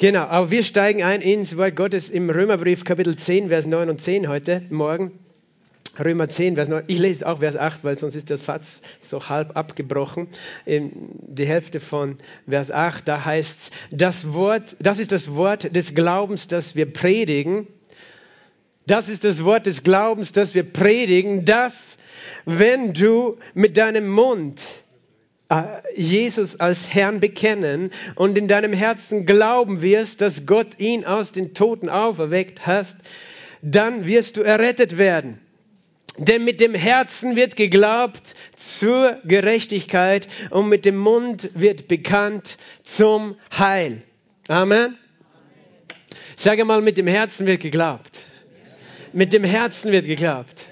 Genau, aber wir steigen ein ins Wort Gottes im Römerbrief Kapitel 10, Vers 9 und 10 heute Morgen. Römer 10, Vers 9. Ich lese auch Vers 8, weil sonst ist der Satz so halb abgebrochen. Die Hälfte von Vers 8, da heißt das Wort, das ist das Wort des Glaubens, das wir predigen. Das ist das Wort des Glaubens, das wir predigen, dass wenn du mit deinem Mund Jesus als Herrn bekennen und in deinem Herzen glauben wirst, dass Gott ihn aus den Toten auferweckt hast, dann wirst du errettet werden. Denn mit dem Herzen wird geglaubt zur Gerechtigkeit und mit dem Mund wird bekannt zum Heil. Amen. Sage mal, mit dem Herzen wird geglaubt. Mit dem Herzen wird geglaubt.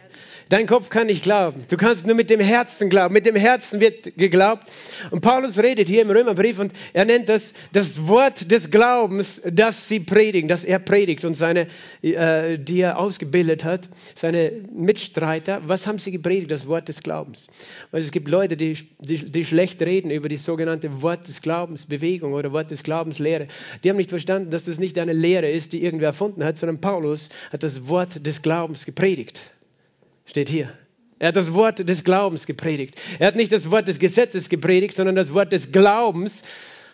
Dein Kopf kann nicht glauben. Du kannst nur mit dem Herzen glauben. Mit dem Herzen wird geglaubt. Und Paulus redet hier im Römerbrief und er nennt das das Wort des Glaubens, das sie predigen, das er predigt und seine, äh, die er ausgebildet hat, seine Mitstreiter. Was haben sie gepredigt? Das Wort des Glaubens. Weil es gibt Leute, die, die, die schlecht reden über die sogenannte Wort des Glaubens Bewegung oder Wort des Glaubens Lehre. Die haben nicht verstanden, dass das nicht eine Lehre ist, die irgendwer erfunden hat, sondern Paulus hat das Wort des Glaubens gepredigt. Steht hier. Er hat das Wort des Glaubens gepredigt. Er hat nicht das Wort des Gesetzes gepredigt, sondern das Wort des Glaubens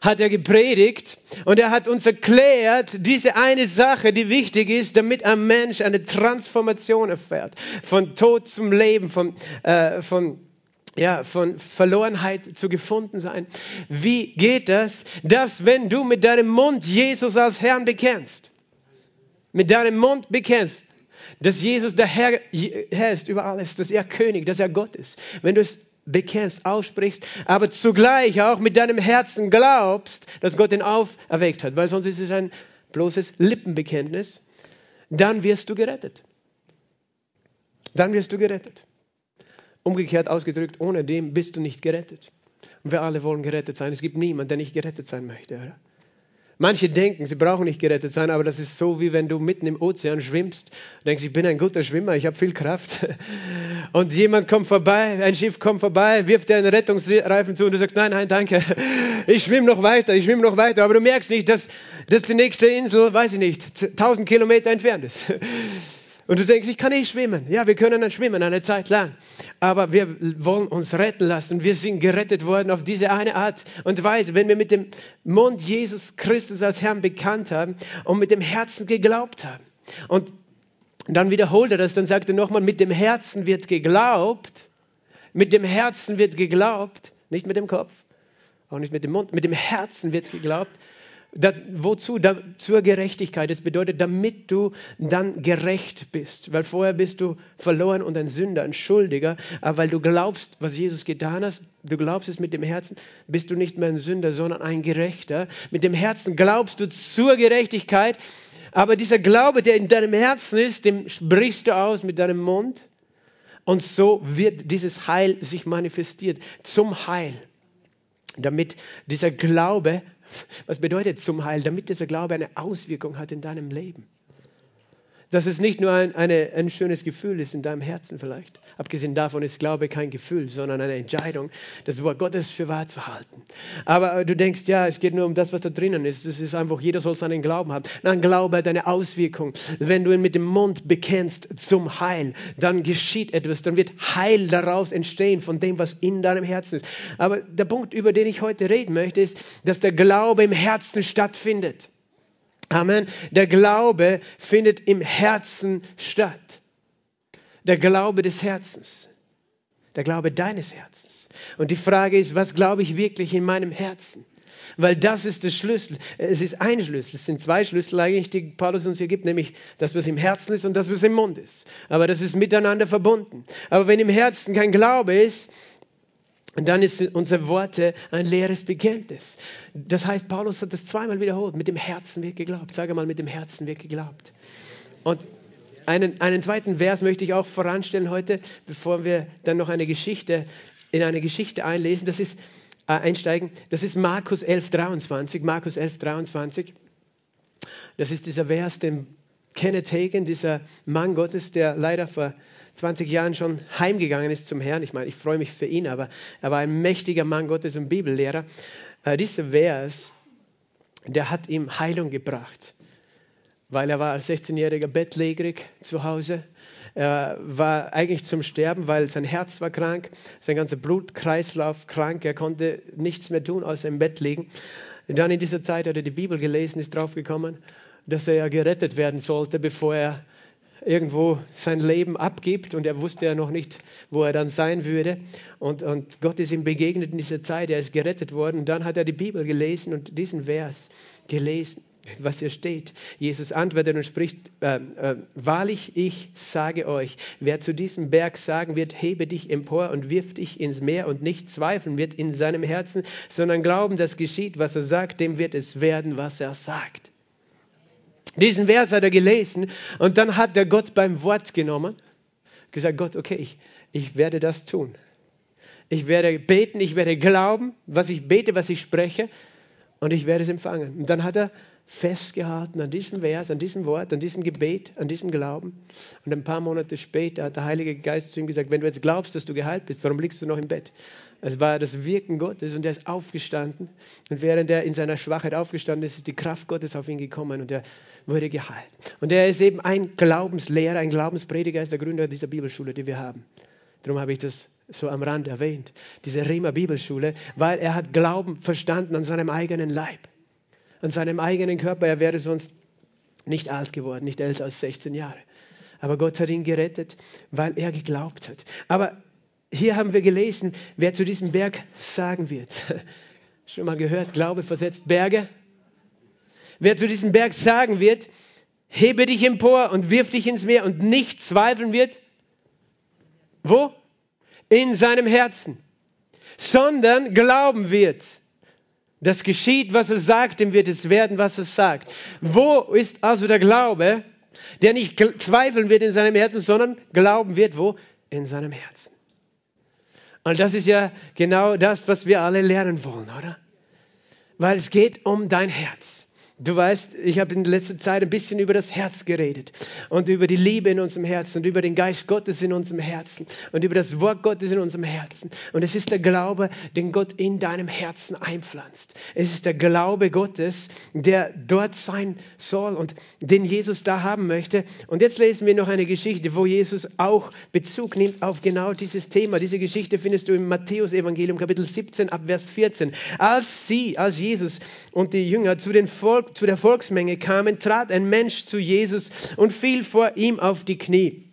hat er gepredigt und er hat uns erklärt, diese eine Sache, die wichtig ist, damit ein Mensch eine Transformation erfährt, von Tod zum Leben, von, äh, von ja, von Verlorenheit zu gefunden sein. Wie geht das? Dass wenn du mit deinem Mund Jesus als Herrn bekennst, mit deinem Mund bekennst, dass Jesus der Herr, Herr ist über alles, dass er König, dass er Gott ist. Wenn du es bekennst, aussprichst, aber zugleich auch mit deinem Herzen glaubst, dass Gott ihn auferweckt hat, weil sonst ist es ein bloßes Lippenbekenntnis, dann wirst du gerettet. Dann wirst du gerettet. Umgekehrt ausgedrückt, ohne dem bist du nicht gerettet. Und wir alle wollen gerettet sein. Es gibt niemanden, der nicht gerettet sein möchte. Oder? Manche denken, sie brauchen nicht gerettet sein, aber das ist so, wie wenn du mitten im Ozean schwimmst. Du denkst, ich bin ein guter Schwimmer, ich habe viel Kraft. Und jemand kommt vorbei, ein Schiff kommt vorbei, wirft dir einen Rettungsreifen zu und du sagst, nein, nein, danke, ich schwimme noch weiter, ich schwimme noch weiter. Aber du merkst nicht, dass, dass die nächste Insel, weiß ich nicht, 1000 Kilometer entfernt ist. Und du denkst, ich kann nicht schwimmen. Ja, wir können dann schwimmen eine Zeit lang. Aber wir wollen uns retten lassen. Wir sind gerettet worden auf diese eine Art und Weise. Wenn wir mit dem Mund Jesus Christus als Herrn bekannt haben und mit dem Herzen geglaubt haben. Und dann wiederholt er das, dann sagt er nochmal, mit dem Herzen wird geglaubt. Mit dem Herzen wird geglaubt. Nicht mit dem Kopf, auch nicht mit dem Mund. Mit dem Herzen wird geglaubt. Da, wozu? Da, zur Gerechtigkeit. Das bedeutet, damit du dann gerecht bist. Weil vorher bist du verloren und ein Sünder, ein Schuldiger. Aber weil du glaubst, was Jesus getan hat, du glaubst es mit dem Herzen, bist du nicht mehr ein Sünder, sondern ein Gerechter. Mit dem Herzen glaubst du zur Gerechtigkeit. Aber dieser Glaube, der in deinem Herzen ist, dem sprichst du aus mit deinem Mund. Und so wird dieses Heil sich manifestiert zum Heil. Damit dieser Glaube was bedeutet zum Heil? Damit dieser Glaube eine Auswirkung hat in deinem Leben. Dass es nicht nur ein, eine, ein schönes Gefühl ist in deinem Herzen vielleicht. Abgesehen davon ist Glaube kein Gefühl, sondern eine Entscheidung, das Wort Gottes für wahr zu halten. Aber du denkst, ja, es geht nur um das, was da drinnen ist. Es ist einfach, jeder soll seinen Glauben haben. Nein, Glaube hat eine Auswirkung. Wenn du ihn mit dem Mund bekennst zum Heil, dann geschieht etwas, dann wird Heil daraus entstehen von dem, was in deinem Herzen ist. Aber der Punkt, über den ich heute reden möchte, ist, dass der Glaube im Herzen stattfindet. Amen. Der Glaube findet im Herzen statt. Der Glaube des Herzens. Der Glaube deines Herzens. Und die Frage ist, was glaube ich wirklich in meinem Herzen? Weil das ist der Schlüssel. Es ist ein Schlüssel. Es sind zwei Schlüssel eigentlich, die Paulus uns hier gibt, nämlich das, was im Herzen ist und das, was im Mund ist. Aber das ist miteinander verbunden. Aber wenn im Herzen kein Glaube ist, und dann ist unser Worte ein leeres Bekenntnis. Das heißt, Paulus hat das zweimal wiederholt. Mit dem Herzen wird geglaubt. Sage mal, mit dem Herzen wird geglaubt. Und einen, einen zweiten Vers möchte ich auch voranstellen heute, bevor wir dann noch eine Geschichte, in eine Geschichte einlesen. Das ist, äh, einsteigen. Das ist Markus 11, 23. Markus 11, 23. Das ist dieser Vers, den Kenneth Hagen, dieser Mann Gottes, der leider vor 20 Jahren schon heimgegangen ist zum Herrn. Ich meine, ich freue mich für ihn, aber er war ein mächtiger Mann Gottes und Bibellehrer. Äh, dieser Vers der hat ihm Heilung gebracht, weil er war als 16-jähriger bettlägerig zu Hause. Er war eigentlich zum Sterben, weil sein Herz war krank, sein ganzer Blutkreislauf krank. Er konnte nichts mehr tun, außer im Bett liegen. Und dann in dieser Zeit hat er die Bibel gelesen, ist draufgekommen, dass er ja gerettet werden sollte, bevor er irgendwo sein Leben abgibt und er wusste ja noch nicht, wo er dann sein würde. Und, und Gott ist ihm begegnet in dieser Zeit, er ist gerettet worden. Und dann hat er die Bibel gelesen und diesen Vers gelesen was hier steht. Jesus antwortet und spricht, äh, äh, wahrlich, ich sage euch, wer zu diesem Berg sagen wird, hebe dich empor und wirf dich ins Meer und nicht zweifeln wird in seinem Herzen, sondern glauben, dass geschieht, was er sagt, dem wird es werden, was er sagt. Diesen Vers hat er gelesen und dann hat er Gott beim Wort genommen, gesagt, Gott, okay, ich, ich werde das tun. Ich werde beten, ich werde glauben, was ich bete, was ich spreche und ich werde es empfangen. Und dann hat er festgehalten an diesem Vers, an diesem Wort, an diesem Gebet, an diesem Glauben. Und ein paar Monate später hat der Heilige Geist zu ihm gesagt, wenn du jetzt glaubst, dass du geheilt bist, warum liegst du noch im Bett? Es war das Wirken Gottes und er ist aufgestanden. Und während er in seiner Schwachheit aufgestanden ist, ist die Kraft Gottes auf ihn gekommen und er wurde geheilt. Und er ist eben ein Glaubenslehrer, ein Glaubensprediger, ist der Gründer dieser Bibelschule, die wir haben. Darum habe ich das so am Rand erwähnt, diese Rema Bibelschule, weil er hat Glauben verstanden an seinem eigenen Leib an seinem eigenen Körper. Er wäre sonst nicht alt geworden, nicht älter als 16 Jahre. Aber Gott hat ihn gerettet, weil er geglaubt hat. Aber hier haben wir gelesen, wer zu diesem Berg sagen wird. Schon mal gehört, Glaube versetzt Berge. Wer zu diesem Berg sagen wird, hebe dich empor und wirf dich ins Meer und nicht zweifeln wird. Wo? In seinem Herzen. Sondern glauben wird das geschieht, was er sagt, dem wird es werden, was er sagt. Wo ist also der Glaube, der nicht zweifeln wird in seinem Herzen, sondern glauben wird, wo? In seinem Herzen. Und das ist ja genau das, was wir alle lernen wollen, oder? Weil es geht um dein Herz. Du weißt, ich habe in letzter Zeit ein bisschen über das Herz geredet und über die Liebe in unserem Herzen und über den Geist Gottes in unserem Herzen und über das Wort Gottes in unserem Herzen. Und es ist der Glaube, den Gott in deinem Herzen einpflanzt. Es ist der Glaube Gottes, der dort sein soll und den Jesus da haben möchte. Und jetzt lesen wir noch eine Geschichte, wo Jesus auch Bezug nimmt auf genau dieses Thema. Diese Geschichte findest du im Matthäus-Evangelium, Kapitel 17, ab Vers 14. Als sie, als Jesus und die Jünger zu den Volk Volk, zu der Volksmenge kamen, trat ein Mensch zu Jesus und fiel vor ihm auf die Knie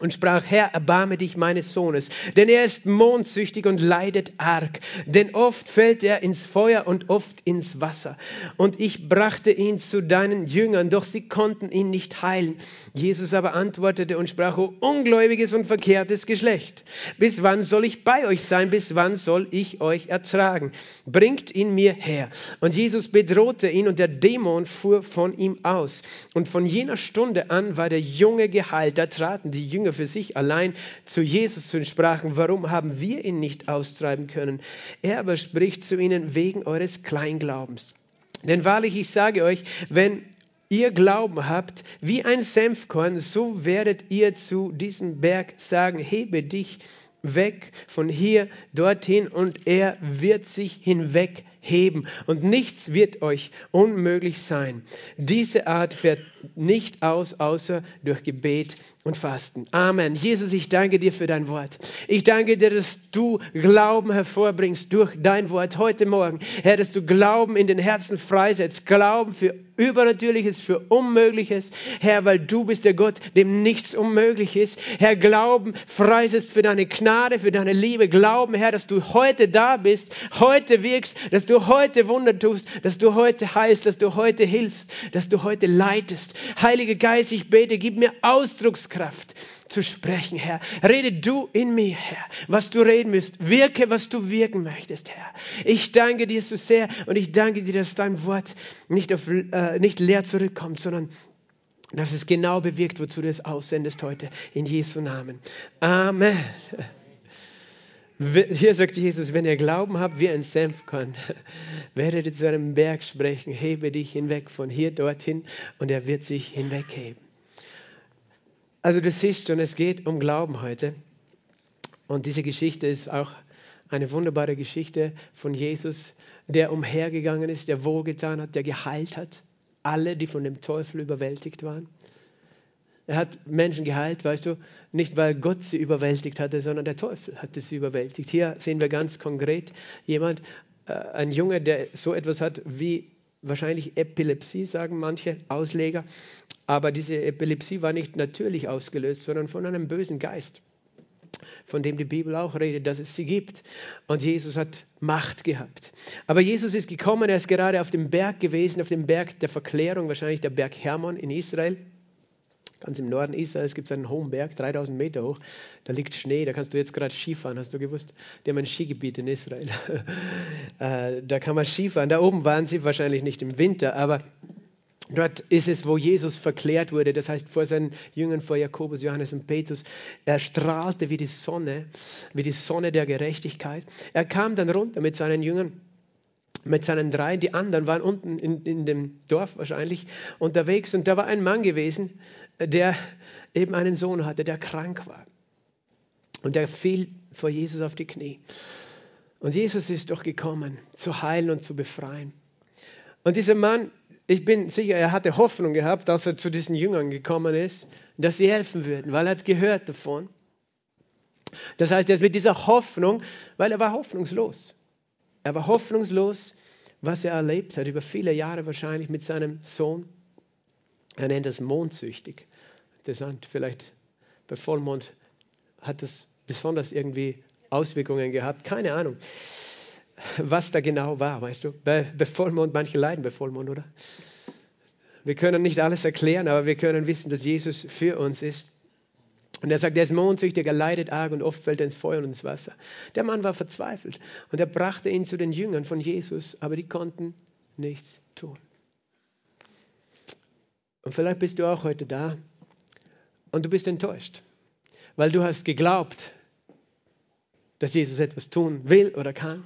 und sprach, Herr, erbarme dich meines Sohnes, denn er ist mondsüchtig und leidet arg, denn oft fällt er ins Feuer und oft ins Wasser. Und ich brachte ihn zu deinen Jüngern, doch sie konnten ihn nicht heilen. Jesus aber antwortete und sprach, O ungläubiges und verkehrtes Geschlecht, bis wann soll ich bei euch sein, bis wann soll ich euch ertragen? Bringt ihn mir her. Und Jesus bedrohte ihn und der Dämon fuhr von ihm aus. Und von jener Stunde an war der Junge geheilt. Da traten die Jünger Jünger für sich allein zu Jesus und sprachen, warum haben wir ihn nicht austreiben können? Er aber spricht zu ihnen wegen eures Kleinglaubens. Denn wahrlich, ich sage euch, wenn ihr Glauben habt wie ein Senfkorn, so werdet ihr zu diesem Berg sagen, hebe dich weg von hier dorthin und er wird sich hinwegheben und nichts wird euch unmöglich sein. Diese Art fährt nicht aus, außer durch Gebet und Fasten. Amen. Jesus, ich danke dir für dein Wort. Ich danke dir, dass du Glauben hervorbringst durch dein Wort heute Morgen. Herr, dass du Glauben in den Herzen freisetzt. Glauben für Übernatürliches, für Unmögliches. Herr, weil du bist der Gott, dem nichts unmöglich ist. Herr, Glauben freisetzt für deine Gnade, für deine Liebe. Glauben, Herr, dass du heute da bist, heute wirkst, dass du heute Wunder tust, dass du heute heilst, dass du heute hilfst, dass du heute leitest. Heiliger Geist, ich bete, gib mir Ausdrucks Lebenskraft zu sprechen, Herr. Rede du in mir, Herr, was du reden müsst. Wirke, was du wirken möchtest, Herr. Ich danke dir so sehr und ich danke dir, dass dein Wort nicht, auf, äh, nicht leer zurückkommt, sondern dass es genau bewirkt, wozu du es aussendest heute. In Jesu Namen. Amen. Hier sagt Jesus, wenn ihr Glauben habt wie ein Senfkorn, werdet ihr zu einem Berg sprechen, hebe dich hinweg von hier dorthin und er wird sich hinwegheben. Also du siehst schon, es geht um Glauben heute. Und diese Geschichte ist auch eine wunderbare Geschichte von Jesus, der umhergegangen ist, der wohlgetan hat, der geheilt hat. Alle, die von dem Teufel überwältigt waren. Er hat Menschen geheilt, weißt du, nicht weil Gott sie überwältigt hatte, sondern der Teufel hatte sie überwältigt. Hier sehen wir ganz konkret jemand, äh, ein Junge, der so etwas hat wie wahrscheinlich Epilepsie, sagen manche Ausleger. Aber diese Epilepsie war nicht natürlich ausgelöst, sondern von einem bösen Geist, von dem die Bibel auch redet, dass es sie gibt. Und Jesus hat Macht gehabt. Aber Jesus ist gekommen, er ist gerade auf dem Berg gewesen, auf dem Berg der Verklärung, wahrscheinlich der Berg Hermon in Israel. Ganz im Norden Israels gibt es einen hohen Berg, 3000 Meter hoch. Da liegt Schnee, da kannst du jetzt gerade Skifahren, hast du gewusst? Die haben ein Skigebiet in Israel. Äh, da kann man Skifahren. Da oben waren sie wahrscheinlich nicht im Winter, aber dort ist es, wo Jesus verklärt wurde. Das heißt, vor seinen Jüngern, vor Jakobus, Johannes und Petrus, er strahlte wie die Sonne, wie die Sonne der Gerechtigkeit. Er kam dann runter mit seinen Jüngern mit seinen drei, die anderen waren unten in, in dem Dorf wahrscheinlich unterwegs und da war ein Mann gewesen, der eben einen Sohn hatte, der krank war. Und der fiel vor Jesus auf die Knie. Und Jesus ist doch gekommen, zu heilen und zu befreien. Und dieser Mann, ich bin sicher, er hatte Hoffnung gehabt, dass er zu diesen Jüngern gekommen ist, dass sie helfen würden, weil er hat gehört davon. Das heißt, er ist mit dieser Hoffnung, weil er war hoffnungslos. Er war hoffnungslos, was er erlebt hat, über viele Jahre wahrscheinlich mit seinem Sohn. Er nennt das mondsüchtig. Interessant, vielleicht bei Vollmond hat das besonders irgendwie Auswirkungen gehabt. Keine Ahnung, was da genau war, weißt du. Bei, bei Vollmond, manche leiden bei Vollmond, oder? Wir können nicht alles erklären, aber wir können wissen, dass Jesus für uns ist. Und er sagt, er ist mondsüchtig, er leidet arg und oft fällt er ins Feuer und ins Wasser. Der Mann war verzweifelt und er brachte ihn zu den Jüngern von Jesus, aber die konnten nichts tun. Und vielleicht bist du auch heute da und du bist enttäuscht, weil du hast geglaubt, dass Jesus etwas tun will oder kann.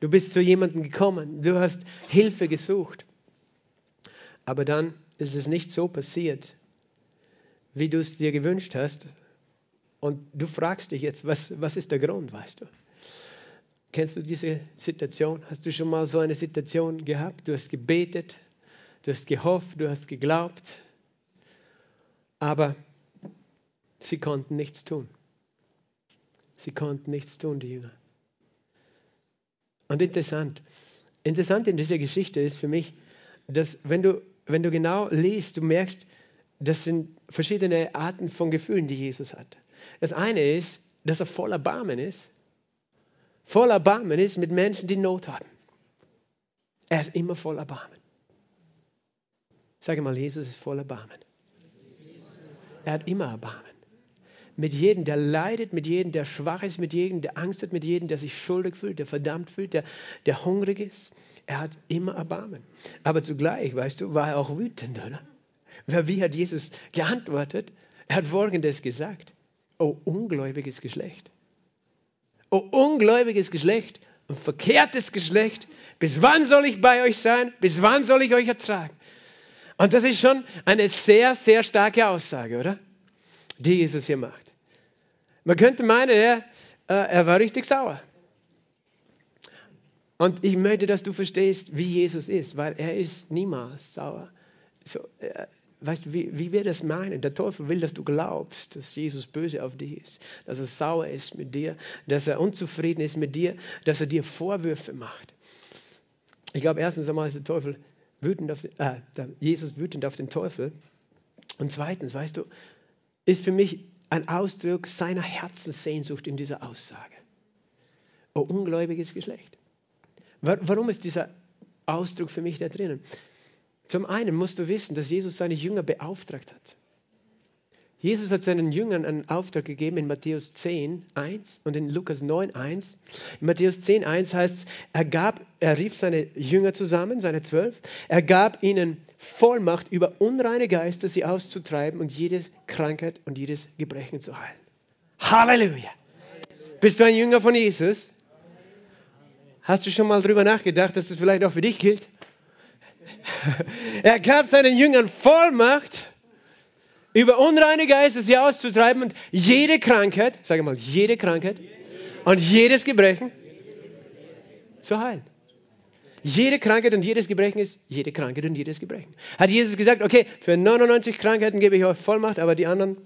Du bist zu jemandem gekommen, du hast Hilfe gesucht, aber dann ist es nicht so passiert, wie du es dir gewünscht hast und du fragst dich jetzt, was, was ist der Grund, weißt du? Kennst du diese Situation? Hast du schon mal so eine Situation gehabt? Du hast gebetet, du hast gehofft, du hast geglaubt, aber sie konnten nichts tun. Sie konnten nichts tun, die Jünger. Und interessant, interessant in dieser Geschichte ist für mich, dass wenn du, wenn du genau liest, du merkst, das sind verschiedene Arten von Gefühlen, die Jesus hat. Das eine ist, dass er voller Barmen ist. Voller Barmen ist mit Menschen, die Not haben. Er ist immer voller Barmen. Sage mal, Jesus ist voller Barmen. Er hat immer Erbarmen. Mit jedem, der leidet, mit jedem, der schwach ist, mit jedem, der Angst hat, mit jedem, der sich schuldig fühlt, der verdammt fühlt, der, der hungrig ist. Er hat immer Erbarmen. Aber zugleich, weißt du, war er auch wütend, oder? Wie hat Jesus geantwortet? Er hat Folgendes gesagt. Oh ungläubiges Geschlecht. Oh ungläubiges Geschlecht und verkehrtes Geschlecht. Bis wann soll ich bei euch sein? Bis wann soll ich euch ertragen? Und das ist schon eine sehr, sehr starke Aussage, oder? Die Jesus hier macht. Man könnte meinen, er, äh, er war richtig sauer. Und ich möchte, dass du verstehst, wie Jesus ist, weil er ist niemals sauer. So, äh, weißt du, wie, wie wir das meinen? Der Teufel will, dass du glaubst, dass Jesus böse auf dich ist, dass er sauer ist mit dir, dass er unzufrieden ist mit dir, dass er dir Vorwürfe macht. Ich glaube, erstens einmal ist der Teufel wütend auf äh, Jesus wütend auf den Teufel. Und zweitens, weißt du, ist für mich ein Ausdruck seiner Herzenssehnsucht in dieser Aussage. Oh, ungläubiges Geschlecht. Warum ist dieser Ausdruck für mich da drinnen? Zum einen musst du wissen, dass Jesus seine Jünger beauftragt hat. Jesus hat seinen Jüngern einen Auftrag gegeben in Matthäus 10, 1 und in Lukas 9, 1. In Matthäus 10, 1 heißt es, er, gab, er rief seine Jünger zusammen, seine zwölf, er gab ihnen Vollmacht über unreine Geister, sie auszutreiben und jede Krankheit und jedes Gebrechen zu heilen. Halleluja! Bist du ein Jünger von Jesus? Hast du schon mal darüber nachgedacht, dass das vielleicht auch für dich gilt? er gab seinen Jüngern Vollmacht, über unreine Geister sie auszutreiben und jede Krankheit, sage mal, jede Krankheit und jedes Gebrechen zu heilen. Jede Krankheit und jedes Gebrechen ist jede Krankheit und jedes Gebrechen. Hat Jesus gesagt, okay, für 99 Krankheiten gebe ich euch Vollmacht, aber die anderen,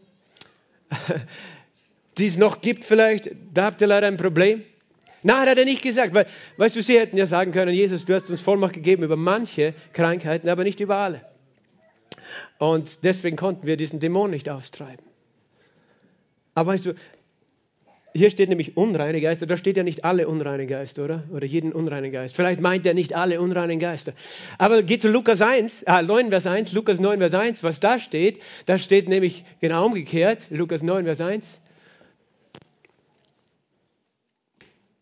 die es noch gibt vielleicht, da habt ihr leider ein Problem. Nein, hat er nicht gesagt, weil, weißt du, sie hätten ja sagen können, Jesus, du hast uns Vollmacht gegeben über manche Krankheiten, aber nicht über alle. Und deswegen konnten wir diesen Dämon nicht austreiben. Aber weißt du, hier steht nämlich unreine Geister, da steht ja nicht alle unreinen Geister, oder? Oder jeden unreinen Geist. Vielleicht meint er nicht alle unreinen Geister. Aber geht zu Lukas 1, äh, 9 Vers 1, Lukas 9 Vers 1, was da steht, da steht nämlich genau umgekehrt, Lukas 9 Vers 1.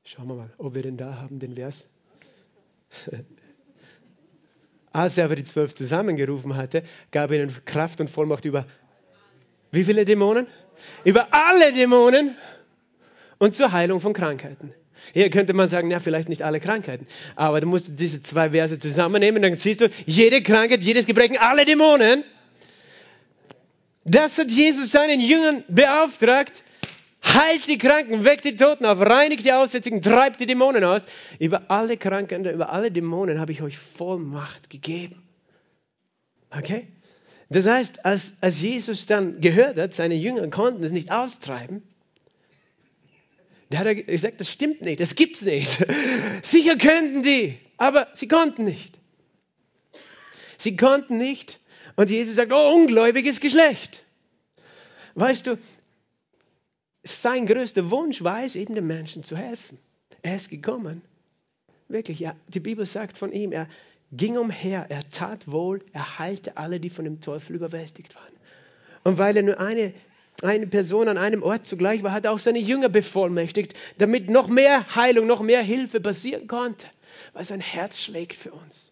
Schauen wir mal, ob wir den da haben, den Vers. Als er aber die zwölf zusammengerufen hatte, gab er ihnen Kraft und Vollmacht über wie viele Dämonen? Über alle Dämonen und zur Heilung von Krankheiten. Hier könnte man sagen, ja, vielleicht nicht alle Krankheiten, aber du musst diese zwei Verse zusammennehmen, dann siehst du, jede Krankheit, jedes Gebrechen, alle Dämonen. Das hat Jesus seinen Jüngern beauftragt. Heilt die Kranken, weckt die Toten auf, reinigt die Aussätzigen, treibt die Dämonen aus. Über alle Kranken, über alle Dämonen habe ich euch Vollmacht gegeben. Okay? Das heißt, als, als Jesus dann gehört hat, seine Jünger konnten es nicht austreiben, da hat er gesagt, das stimmt nicht, das gibt's nicht. Sicher könnten die, aber sie konnten nicht. Sie konnten nicht. Und Jesus sagt, oh, ungläubiges Geschlecht. Weißt du, sein größter Wunsch war es, eben den Menschen zu helfen. Er ist gekommen. Wirklich, ja, die Bibel sagt von ihm, er ging umher, er tat wohl, er heilte alle, die von dem Teufel überwältigt waren. Und weil er nur eine eine Person an einem Ort zugleich war, hat auch seine Jünger bevollmächtigt, damit noch mehr Heilung, noch mehr Hilfe passieren konnte, weil sein Herz schlägt für uns.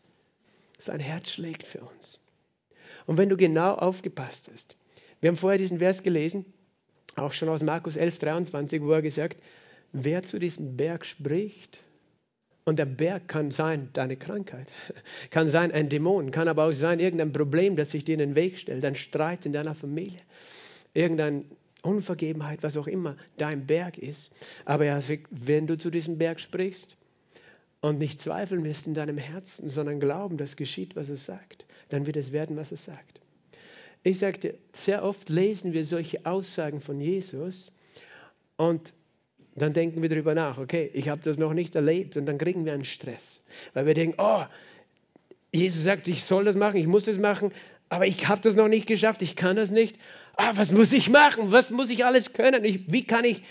Sein Herz schlägt für uns. Und wenn du genau aufgepasst hast, wir haben vorher diesen Vers gelesen, auch schon aus Markus 11, 23, wo er gesagt, wer zu diesem Berg spricht, und der Berg kann sein deine Krankheit, kann sein ein Dämon, kann aber auch sein irgendein Problem, das sich dir in den Weg stellt, ein Streit in deiner Familie, irgendeine Unvergebenheit, was auch immer dein Berg ist. Aber er sagt, wenn du zu diesem Berg sprichst und nicht zweifeln wirst in deinem Herzen, sondern glauben, dass geschieht, was es sagt, dann wird es werden, was es sagt. Ich sagte, sehr oft lesen wir solche Aussagen von Jesus und dann denken wir darüber nach, okay, ich habe das noch nicht erlebt und dann kriegen wir einen Stress, weil wir denken, oh, Jesus sagt, ich soll das machen, ich muss das machen, aber ich habe das noch nicht geschafft, ich kann das nicht ah, was muss ich machen? Was muss ich alles können? Ich, wie kann ich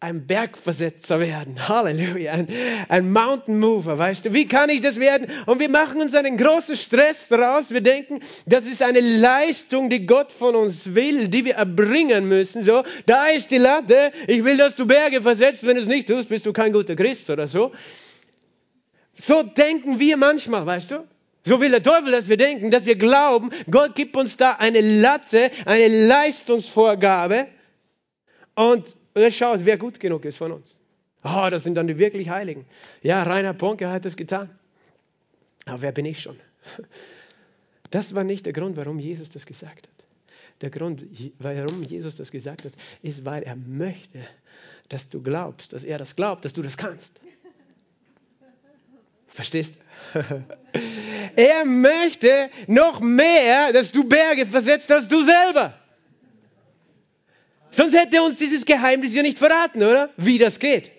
ein Bergversetzer werden? Halleluja, ein, ein Mountain Mover, weißt du? Wie kann ich das werden? Und wir machen uns einen großen Stress daraus. Wir denken, das ist eine Leistung, die Gott von uns will, die wir erbringen müssen. So, da ist die Latte. Ich will, dass du Berge versetzt. Wenn du es nicht tust, bist du kein guter Christ oder so. So denken wir manchmal, weißt du? So will der Teufel, dass wir denken, dass wir glauben, Gott gibt uns da eine Latte, eine Leistungsvorgabe und, und er schaut, wer gut genug ist von uns. Oh, das sind dann die wirklich Heiligen. Ja, Rainer Bonke hat das getan. Aber wer bin ich schon? Das war nicht der Grund, warum Jesus das gesagt hat. Der Grund, warum Jesus das gesagt hat, ist, weil er möchte, dass du glaubst, dass er das glaubt, dass du das kannst. Verstehst? Er möchte noch mehr, dass du Berge versetzt als du selber. Sonst hätte er uns dieses Geheimnis ja nicht verraten, oder? Wie das geht.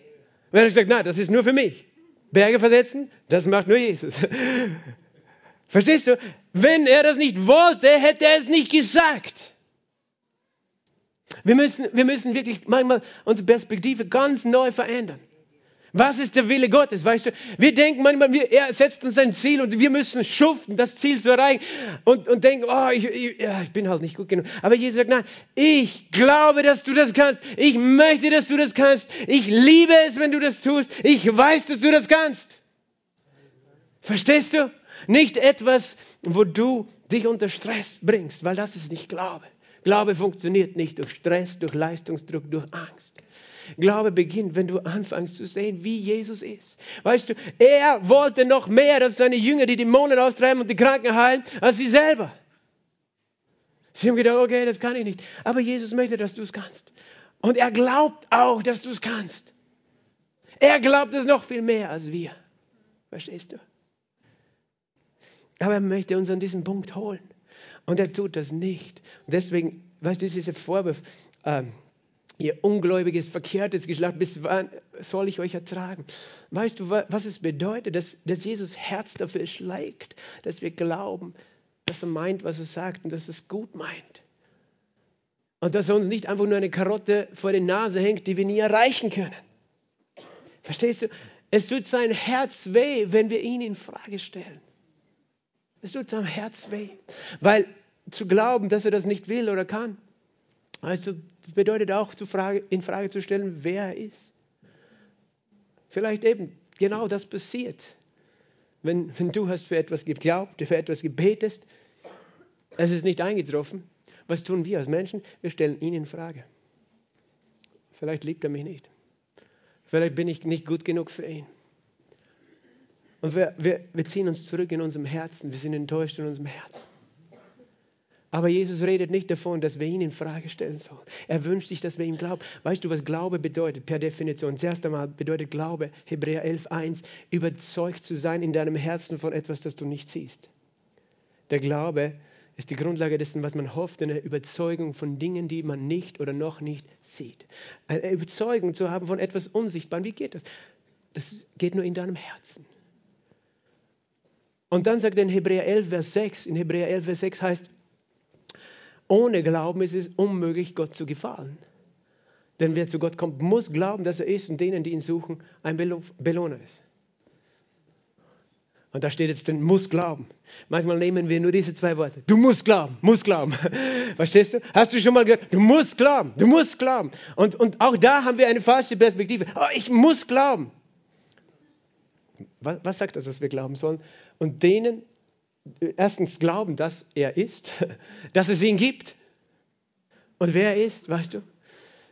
Wenn er sagt, nein, das ist nur für mich. Berge versetzen, das macht nur Jesus. Verstehst du? Wenn er das nicht wollte, hätte er es nicht gesagt. Wir müssen, wir müssen wirklich manchmal unsere Perspektive ganz neu verändern. Was ist der Wille Gottes? Weißt du, wir denken manchmal, wir, er setzt uns ein Ziel und wir müssen schuften, das Ziel zu erreichen und, und denken, oh, ich, ich, ja, ich bin halt nicht gut genug. Aber Jesus sagt, nein, ich glaube, dass du das kannst. Ich möchte, dass du das kannst. Ich liebe es, wenn du das tust. Ich weiß, dass du das kannst. Verstehst du? Nicht etwas, wo du dich unter Stress bringst, weil das ist nicht Glaube. Glaube funktioniert nicht durch Stress, durch Leistungsdruck, durch Angst. Glaube beginnt, wenn du anfängst zu sehen, wie Jesus ist. Weißt du, er wollte noch mehr, dass seine Jünger die Dämonen austreiben und die Kranken heilen, als sie selber. Sie haben gedacht, okay, das kann ich nicht. Aber Jesus möchte, dass du es kannst. Und er glaubt auch, dass du es kannst. Er glaubt es noch viel mehr als wir. Verstehst du? Aber er möchte uns an diesen Punkt holen. Und er tut das nicht. Deswegen, weißt du, dieser Vorwurf, ähm, ihr ungläubiges, verkehrtes Geschlecht, bis wann soll ich euch ertragen? Weißt du, was es bedeutet, dass, dass Jesus Herz dafür schlägt, dass wir glauben, dass er meint, was er sagt und dass er es gut meint. Und dass er uns nicht einfach nur eine Karotte vor die Nase hängt, die wir nie erreichen können. Verstehst du? Es tut sein Herz weh, wenn wir ihn in Frage stellen. Es tut seinem Herz weh. Weil zu glauben, dass er das nicht will oder kann, weißt du, bedeutet auch in Frage zu stellen, wer er ist. Vielleicht eben genau das passiert. Wenn, wenn du hast für etwas geglaubt, für etwas gebetest, es ist nicht eingetroffen. Was tun wir als Menschen? Wir stellen ihn in Frage. Vielleicht liebt er mich nicht. Vielleicht bin ich nicht gut genug für ihn. Und wir, wir, wir ziehen uns zurück in unserem Herzen. Wir sind enttäuscht in unserem Herzen. Aber Jesus redet nicht davon, dass wir ihn in Frage stellen sollen. Er wünscht sich, dass wir ihm glauben. Weißt du, was Glaube bedeutet per Definition? Zuerst einmal bedeutet Glaube, Hebräer 11.1, überzeugt zu sein in deinem Herzen von etwas, das du nicht siehst. Der Glaube ist die Grundlage dessen, was man hofft, eine Überzeugung von Dingen, die man nicht oder noch nicht sieht. Eine Überzeugung zu haben von etwas Unsichtbarem. Wie geht das? Das geht nur in deinem Herzen. Und dann sagt er in Hebräer 11, Vers 6, in Hebräer 11, Vers 6 heißt, ohne Glauben ist es unmöglich, Gott zu gefallen. Denn wer zu Gott kommt, muss glauben, dass er ist und denen, die ihn suchen, ein Belohner ist. Und da steht jetzt den muss glauben. Manchmal nehmen wir nur diese zwei Worte. Du musst glauben, musst glauben. Verstehst du? Hast du schon mal gehört? Du musst glauben, du musst glauben. Und, und auch da haben wir eine falsche Perspektive. Oh, ich muss glauben. Was, was sagt das, dass wir glauben sollen? Und denen, erstens glauben, dass er ist, dass es ihn gibt. Und wer er ist, weißt du?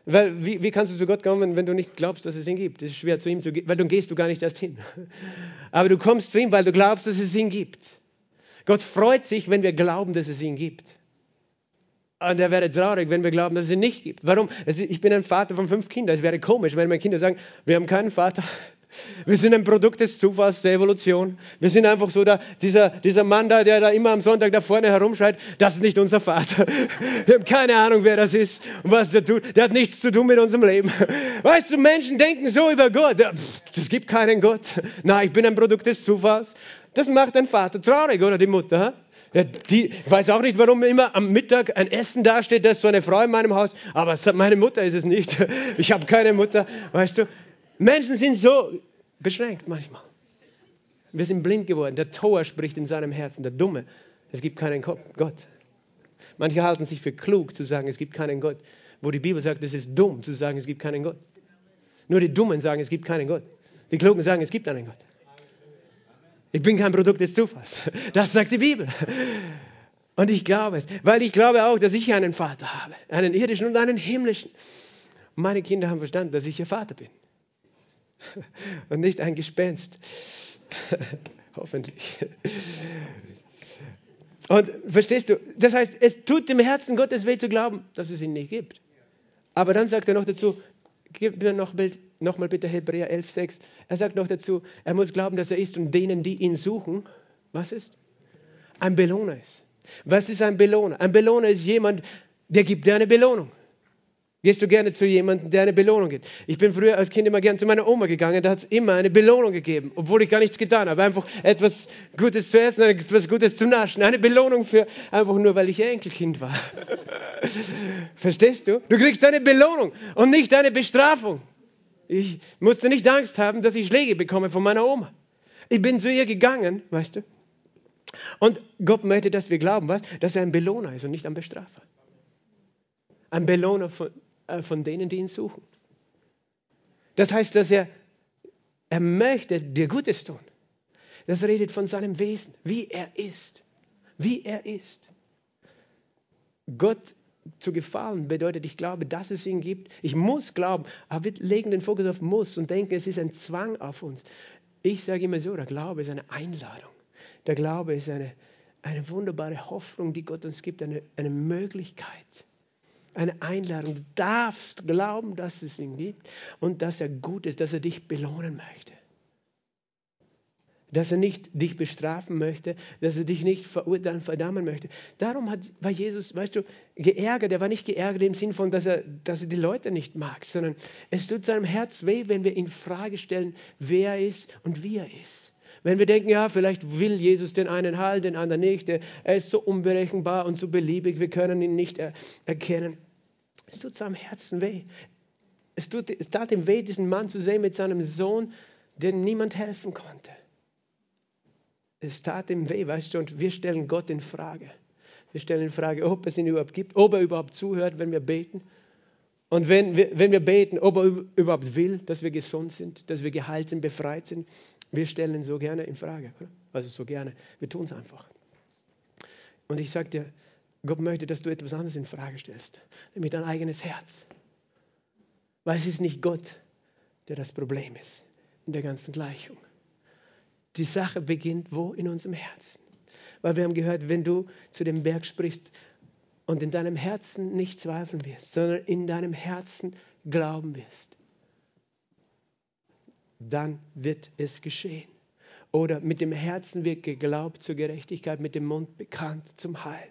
Weil, wie, wie, kannst du zu Gott kommen, wenn du nicht glaubst, dass es ihn gibt? Es ist schwer zu ihm zu gehen, weil dann gehst du gar nicht erst hin. Aber du kommst zu ihm, weil du glaubst, dass es ihn gibt. Gott freut sich, wenn wir glauben, dass es ihn gibt. Und er wäre traurig, wenn wir glauben, dass es ihn nicht gibt. Warum? Ich bin ein Vater von fünf Kindern. Es wäre komisch, wenn meine Kinder sagen, wir haben keinen Vater. Wir sind ein Produkt des Zufalls, der Evolution. Wir sind einfach so da, dieser, dieser Mann da, der da immer am Sonntag da vorne herumschreit, das ist nicht unser Vater. Wir haben keine Ahnung, wer das ist und was der tut. Der hat nichts zu tun mit unserem Leben. Weißt du, Menschen denken so über Gott. Es gibt keinen Gott. Nein, ich bin ein Produkt des Zufalls. Das macht ein Vater traurig oder die Mutter. Ja, die, ich weiß auch nicht, warum immer am Mittag ein Essen dasteht, da ist so eine Frau in meinem Haus, aber meine Mutter ist es nicht. Ich habe keine Mutter, weißt du. Menschen sind so beschränkt manchmal. Wir sind blind geworden. Der Tor spricht in seinem Herzen, der Dumme. Es gibt keinen Gott. Manche halten sich für klug zu sagen, es gibt keinen Gott. Wo die Bibel sagt, es ist dumm zu sagen, es gibt keinen Gott. Nur die Dummen sagen, es gibt keinen Gott. Die Klugen sagen, es gibt einen Gott. Ich bin kein Produkt des Zufalls. Das sagt die Bibel. Und ich glaube es, weil ich glaube auch, dass ich einen Vater habe, einen irdischen und einen himmlischen. Meine Kinder haben verstanden, dass ich ihr Vater bin. und nicht ein Gespenst. Hoffentlich. Und verstehst du, das heißt, es tut dem Herzen Gottes weh zu glauben, dass es ihn nicht gibt. Aber dann sagt er noch dazu, gib mir noch, noch mal bitte Hebräer 11,6. Er sagt noch dazu, er muss glauben, dass er ist und denen, die ihn suchen, was ist? Ein Belohner ist. Was ist ein Belohner? Ein Belohner ist jemand, der gibt dir eine Belohnung. Gehst du gerne zu jemandem, der eine Belohnung gibt? Ich bin früher als Kind immer gerne zu meiner Oma gegangen, da hat es immer eine Belohnung gegeben, obwohl ich gar nichts getan habe. Einfach etwas Gutes zu essen, etwas Gutes zu naschen. Eine Belohnung für, einfach nur, weil ich Enkelkind war. Verstehst du? Du kriegst eine Belohnung und nicht eine Bestrafung. Ich musste nicht Angst haben, dass ich Schläge bekomme von meiner Oma. Ich bin zu ihr gegangen, weißt du? Und Gott möchte, dass wir glauben, was? Dass er ein Belohner ist und nicht ein Bestrafer. Ein Belohner von, von denen, die ihn suchen. Das heißt, dass er, er möchte dir Gutes tun. Das redet von seinem Wesen, wie er ist. Wie er ist. Gott zu gefallen bedeutet, ich glaube, dass es ihn gibt. Ich muss glauben, aber wir legen den Fokus auf muss und denken, es ist ein Zwang auf uns. Ich sage immer so, der Glaube ist eine Einladung. Der Glaube ist eine, eine wunderbare Hoffnung, die Gott uns gibt, eine, eine Möglichkeit eine Einladung. Du darfst glauben, dass es ihn gibt und dass er gut ist, dass er dich belohnen möchte. dass er nicht dich bestrafen möchte, dass er dich nicht verurteilen, verdammen möchte. Darum hat, war Jesus, weißt du, geärgert. Er war nicht geärgert im Sinn von, dass er, dass er die Leute nicht mag, sondern es tut seinem Herz weh, wenn wir in Frage stellen, wer er ist und wie er ist. Wenn wir denken, ja, vielleicht will Jesus den einen heilen, den anderen nicht, er ist so unberechenbar und so beliebig, wir können ihn nicht er erkennen. Es tut seinem Herzen weh. Es, tut, es tat ihm weh, diesen Mann zu sehen mit seinem Sohn, dem niemand helfen konnte. Es tat ihm weh, weißt du, und wir stellen Gott in Frage. Wir stellen in Frage, ob es ihn überhaupt gibt, ob er überhaupt zuhört, wenn wir beten. Und wenn wir, wenn wir beten, ob er überhaupt will, dass wir gesund sind, dass wir geheilt sind, befreit sind. Wir stellen ihn so gerne in Frage. Oder? Also so gerne. Wir tun es einfach. Und ich sage dir, Gott möchte, dass du etwas anderes in Frage stellst, nämlich dein eigenes Herz. Weil es ist nicht Gott, der das Problem ist in der ganzen Gleichung die Sache beginnt wo? In unserem Herzen. Weil wir haben gehört, wenn du zu dem Berg sprichst und in deinem Herzen nicht zweifeln wirst, sondern in deinem Herzen glauben wirst, dann wird es geschehen. Oder mit dem Herzen wird geglaubt zur Gerechtigkeit, mit dem Mund bekannt zum Heil.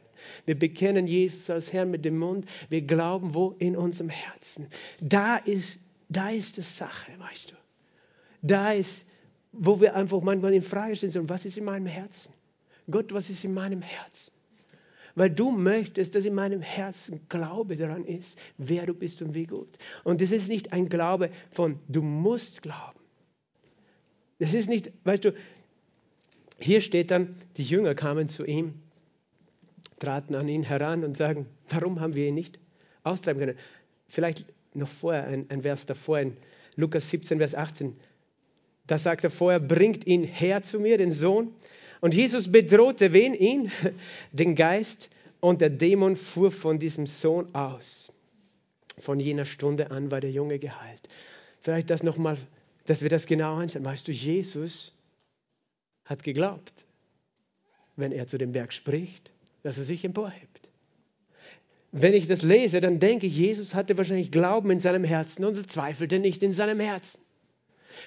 Wir bekennen Jesus als Herrn mit dem Mund, wir glauben wo? In unserem Herzen. Da ist, da ist die Sache, weißt du. Da ist wo wir einfach manchmal in Frage stellen sollen, was ist in meinem Herzen? Gott, was ist in meinem Herzen? Weil du möchtest, dass in meinem Herzen Glaube daran ist, wer du bist und wie gut. Und das ist nicht ein Glaube von, du musst glauben. Das ist nicht, weißt du, hier steht dann, die Jünger kamen zu ihm, traten an ihn heran und sagen, warum haben wir ihn nicht austreiben können? Vielleicht noch vorher, ein, ein Vers davor in Lukas 17, Vers 18. Da sagt er vorher, bringt ihn her zu mir, den Sohn. Und Jesus bedrohte wen? Ihn, den Geist. Und der Dämon fuhr von diesem Sohn aus. Von jener Stunde an war der Junge geheilt. Vielleicht das nochmal, dass wir das genau anschauen. Weißt du, Jesus hat geglaubt, wenn er zu dem Berg spricht, dass er sich emporhebt. Wenn ich das lese, dann denke ich, Jesus hatte wahrscheinlich Glauben in seinem Herzen und zweifelte nicht in seinem Herzen.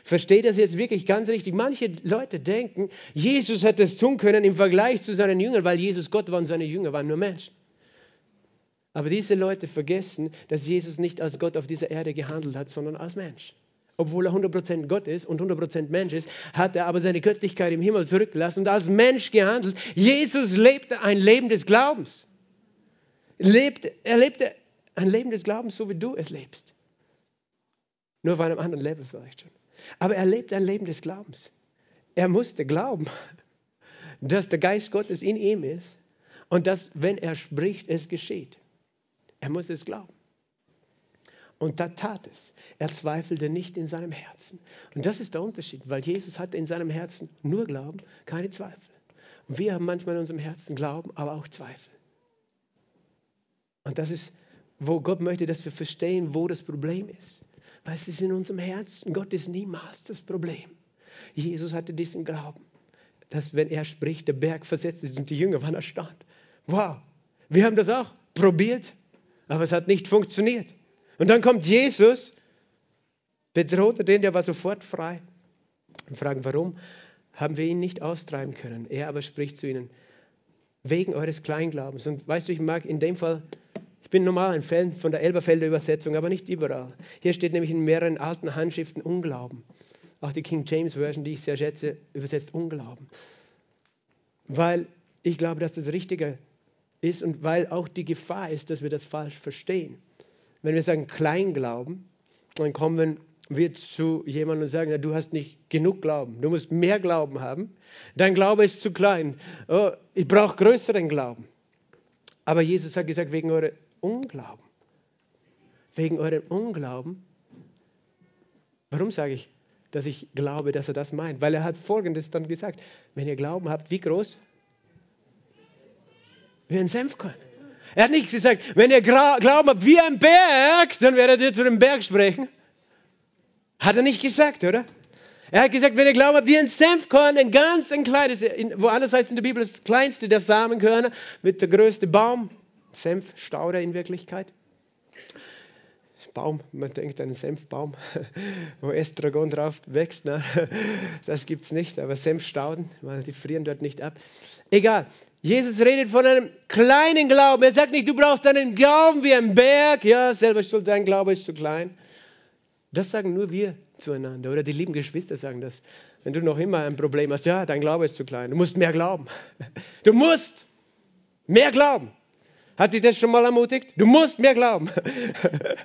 Versteht das jetzt wirklich ganz richtig? Manche Leute denken, Jesus hätte es tun können im Vergleich zu seinen Jüngern, weil Jesus Gott war und seine Jünger waren nur Menschen. Aber diese Leute vergessen, dass Jesus nicht als Gott auf dieser Erde gehandelt hat, sondern als Mensch. Obwohl er 100% Gott ist und 100% Mensch ist, hat er aber seine Göttlichkeit im Himmel zurückgelassen und als Mensch gehandelt. Jesus lebte ein Leben des Glaubens. Lebte, er lebte ein Leben des Glaubens, so wie du es lebst. Nur auf einem anderen Level vielleicht schon. Aber er lebt ein Leben des Glaubens. Er musste glauben, dass der Geist Gottes in ihm ist und dass, wenn er spricht, es geschieht. Er muss es glauben. Und da tat es. Er zweifelte nicht in seinem Herzen. Und das ist der Unterschied, weil Jesus hatte in seinem Herzen nur Glauben, keine Zweifel. Und wir haben manchmal in unserem Herzen Glauben, aber auch Zweifel. Und das ist, wo Gott möchte, dass wir verstehen, wo das Problem ist. Weil es ist in unserem Herzen. Gott ist niemals das Problem. Jesus hatte diesen Glauben, dass wenn er spricht, der Berg versetzt ist und die Jünger waren erstaunt. Wow, wir haben das auch probiert, aber es hat nicht funktioniert. Und dann kommt Jesus, bedroht den, der war sofort frei. Und fragen, warum haben wir ihn nicht austreiben können? Er aber spricht zu ihnen, wegen eures Kleinglaubens. Und weißt du, ich mag in dem Fall bin normal ein Fan von der Elberfelder Übersetzung, aber nicht überall. Hier steht nämlich in mehreren alten Handschriften Unglauben. Auch die King James Version, die ich sehr schätze, übersetzt Unglauben. Weil ich glaube, dass das Richtige ist und weil auch die Gefahr ist, dass wir das falsch verstehen. Wenn wir sagen Kleinglauben, dann kommen wir zu jemandem und sagen, ja, du hast nicht genug Glauben, du musst mehr Glauben haben. Dein Glaube ist zu klein. Oh, ich brauche größeren Glauben. Aber Jesus hat gesagt, wegen eurer Unglauben. Wegen eurem Unglauben. Warum sage ich, dass ich glaube, dass er das meint? Weil er hat Folgendes dann gesagt. Wenn ihr Glauben habt, wie groß? Wie ein Senfkorn. Er hat nicht gesagt, wenn ihr Glauben habt wie ein Berg, dann werdet ihr zu dem Berg sprechen. Hat er nicht gesagt, oder? Er hat gesagt, wenn ihr Glauben habt wie ein Senfkorn, ein ganz ein kleines, woanders heißt in der Bibel das kleinste der Samenkörner, wird der größte Baum. Senfstauder in Wirklichkeit. Baum, man denkt an einen Senfbaum, wo Estragon drauf wächst. Ne? Das gibt es nicht, aber Senfstauden, weil die frieren dort nicht ab. Egal, Jesus redet von einem kleinen Glauben. Er sagt nicht, du brauchst einen Glauben wie ein Berg. Ja, selber schuld, dein Glaube ist zu klein. Das sagen nur wir zueinander. Oder die lieben Geschwister sagen das. Wenn du noch immer ein Problem hast, ja, dein Glaube ist zu klein. Du musst mehr glauben. Du musst mehr glauben. Hat dich das schon mal ermutigt? Du musst mehr glauben.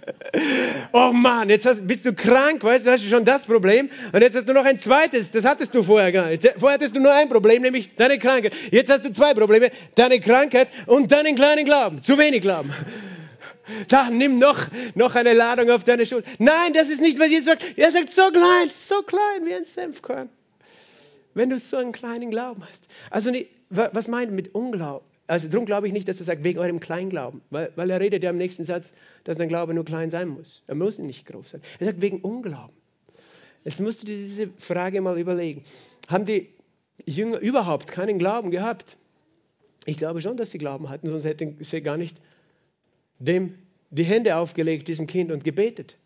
oh Mann, jetzt hast, bist du krank, weißt du, hast du schon das Problem. Und jetzt hast du noch ein zweites, das hattest du vorher gar nicht. Vorher hattest du nur ein Problem, nämlich deine Krankheit. Jetzt hast du zwei Probleme, deine Krankheit und deinen kleinen Glauben. Zu wenig Glauben. Da, nimm noch, noch eine Ladung auf deine Schulter. Nein, das ist nicht, was Jesus sagt. Er sagt, so klein, so klein wie ein Senfkorn. Wenn du so einen kleinen Glauben hast. Also, was meint mit Unglauben? Also darum glaube ich nicht, dass er sagt, wegen eurem Kleinglauben. Weil, weil er redet ja im nächsten Satz, dass dein Glaube nur klein sein muss. Er muss nicht groß sein. Er sagt, wegen Unglauben. Jetzt musst du dir diese Frage mal überlegen. Haben die Jünger überhaupt keinen Glauben gehabt? Ich glaube schon, dass sie Glauben hatten, sonst hätten sie gar nicht dem die Hände aufgelegt, diesem Kind, und gebetet.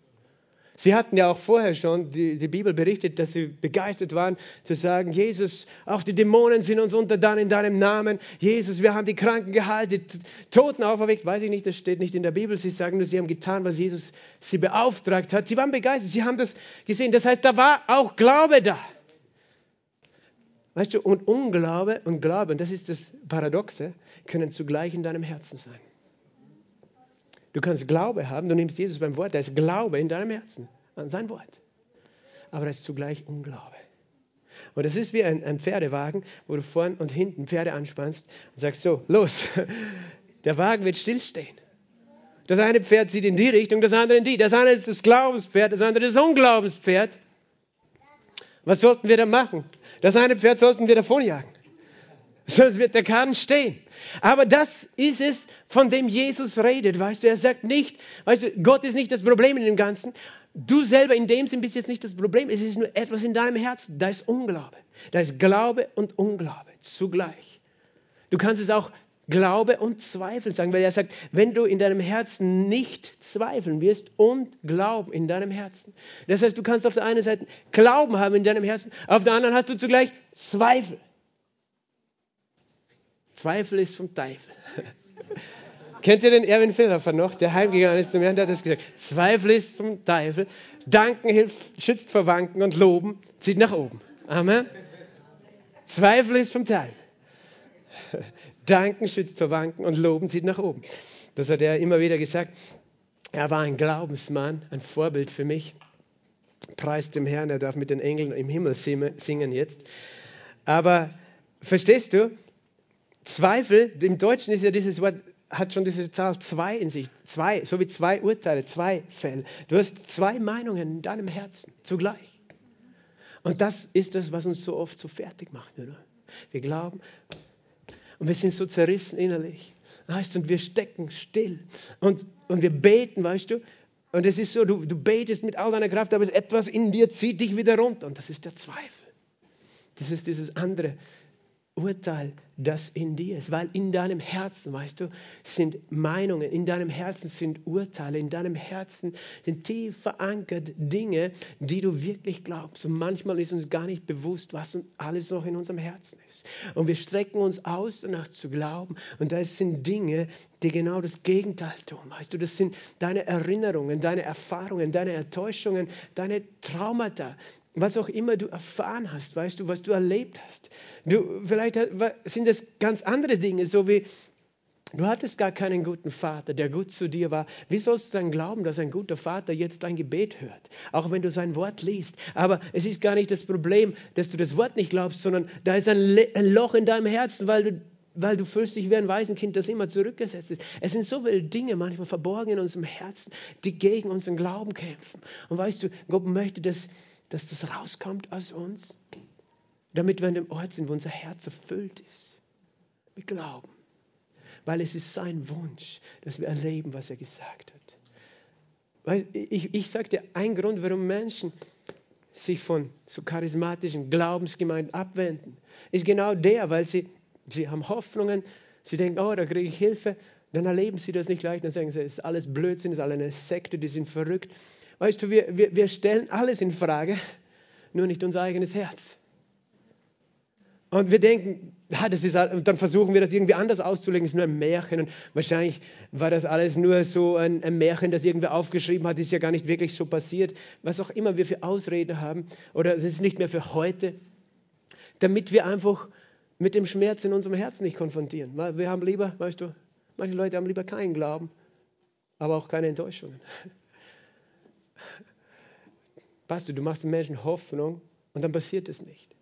Sie hatten ja auch vorher schon, die, die Bibel berichtet, dass sie begeistert waren zu sagen, Jesus, auch die Dämonen sind uns untertan in deinem Namen. Jesus, wir haben die Kranken geheilt, die Toten auferweckt. Weiß ich nicht, das steht nicht in der Bibel. Sie sagen nur, sie haben getan, was Jesus sie beauftragt hat. Sie waren begeistert, sie haben das gesehen. Das heißt, da war auch Glaube da. Weißt du, und Unglaube und Glaube, und das ist das Paradoxe, können zugleich in deinem Herzen sein. Du kannst Glaube haben, du nimmst Jesus beim Wort, da ist Glaube in deinem Herzen an sein Wort. Aber das ist zugleich Unglaube. Und das ist wie ein, ein Pferdewagen, wo du vorn und hinten Pferde anspannst und sagst so, los, der Wagen wird stillstehen. Das eine Pferd zieht in die Richtung, das andere in die. Das eine ist das Glaubenspferd, das andere das Unglaubenspferd. Was sollten wir da machen? Das eine Pferd sollten wir davonjagen. Sonst wird der Kahn stehen. Aber das ist es, von dem Jesus redet, weißt du. Er sagt nicht, weißt du, Gott ist nicht das Problem in dem Ganzen. Du selber in dem Sinn bist jetzt nicht das Problem. Es ist nur etwas in deinem Herzen. Da ist Unglaube. Da ist Glaube und Unglaube zugleich. Du kannst es auch Glaube und Zweifel sagen, weil er sagt, wenn du in deinem Herzen nicht zweifeln wirst und Glauben in deinem Herzen. Das heißt, du kannst auf der einen Seite Glauben haben in deinem Herzen, auf der anderen hast du zugleich Zweifel. Zweifel ist vom Teufel. Kennt ihr den Erwin Philipper noch, der heimgegangen ist zum Herrn, der hat das gesagt. Zweifel ist vom Teufel. Danken hilft, schützt vor Wanken und Loben zieht nach oben. Amen. Zweifel ist vom Teufel. Danken schützt vor Wanken und Loben zieht nach oben. Das hat er immer wieder gesagt. Er war ein Glaubensmann, ein Vorbild für mich. Preist dem Herrn, er darf mit den Engeln im Himmel singen jetzt. Aber verstehst du, Zweifel, im Deutschen ist ja dieses Wort, hat schon diese Zahl zwei in sich. Zwei, so wie zwei Urteile, zwei Fälle. Du hast zwei Meinungen in deinem Herzen zugleich. Und das ist das, was uns so oft so fertig macht, oder? Wir glauben und wir sind so zerrissen innerlich. Weißt, und wir stecken still und, und wir beten, weißt du? Und es ist so, du, du betest mit all deiner Kraft, aber etwas in dir zieht dich wieder runter. Und das ist der Zweifel. Das ist dieses andere Urteil, das in dir ist, weil in deinem Herzen, weißt du, sind Meinungen, in deinem Herzen sind Urteile, in deinem Herzen sind tief verankert Dinge, die du wirklich glaubst. Und manchmal ist uns gar nicht bewusst, was alles noch in unserem Herzen ist. Und wir strecken uns aus, danach zu glauben. Und das sind Dinge, die genau das Gegenteil tun. Weißt du, das sind deine Erinnerungen, deine Erfahrungen, deine Enttäuschungen, deine Traumata, was auch immer du erfahren hast, weißt du, was du erlebt hast. Du, vielleicht sind es ganz andere Dinge, so wie du hattest gar keinen guten Vater, der gut zu dir war. Wie sollst du dann glauben, dass ein guter Vater jetzt dein Gebet hört, auch wenn du sein Wort liest? Aber es ist gar nicht das Problem, dass du das Wort nicht glaubst, sondern da ist ein, ein Loch in deinem Herzen, weil du weil du fühlst dich wie ein Waisenkind, das immer zurückgesetzt ist. Es sind so viele Dinge manchmal verborgen in unserem Herzen, die gegen unseren Glauben kämpfen. Und weißt du, Gott möchte, dass, dass das rauskommt aus uns, damit wir an dem Ort sind, wo unser Herz erfüllt ist mit Glauben. Weil es ist sein Wunsch, dass wir erleben, was er gesagt hat. Weil ich, ich dir, ein Grund, warum Menschen sich von so charismatischen Glaubensgemeinden abwenden, ist genau der, weil sie, sie haben Hoffnungen, sie denken, oh, da kriege ich Hilfe, dann erleben sie das nicht gleich, dann sagen sie, es ist alles Blödsinn, es ist alles eine Sekte, die sind verrückt. Weißt du, wir, wir, wir stellen alles in Frage, nur nicht unser eigenes Herz. Und wir denken, ja, das ist, dann versuchen wir das irgendwie anders auszulegen, es ist nur ein Märchen. Und wahrscheinlich war das alles nur so ein, ein Märchen, das irgendwer aufgeschrieben hat, ist ja gar nicht wirklich so passiert. Was auch immer wir für Ausreden haben, oder es ist nicht mehr für heute, damit wir einfach mit dem Schmerz in unserem Herzen nicht konfrontieren. Wir haben lieber, weißt du, manche Leute haben lieber keinen Glauben, aber auch keine Enttäuschungen. Weißt du, du machst den Menschen Hoffnung und dann passiert es nicht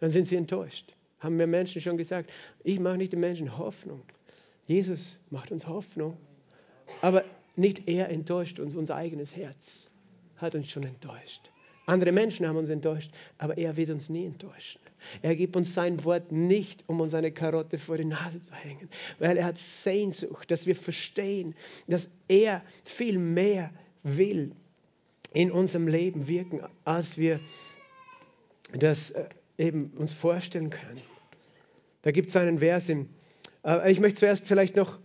dann sind sie enttäuscht. Haben mir Menschen schon gesagt, ich mache nicht den Menschen Hoffnung. Jesus macht uns Hoffnung. Aber nicht er enttäuscht uns, unser eigenes Herz hat uns schon enttäuscht. Andere Menschen haben uns enttäuscht, aber er wird uns nie enttäuschen. Er gibt uns sein Wort nicht, um uns eine Karotte vor die Nase zu hängen, weil er hat Sehnsucht, dass wir verstehen, dass er viel mehr will in unserem Leben wirken, als wir das äh, eben uns vorstellen können. Da gibt es einen Vers in, äh, ich möchte zuerst vielleicht noch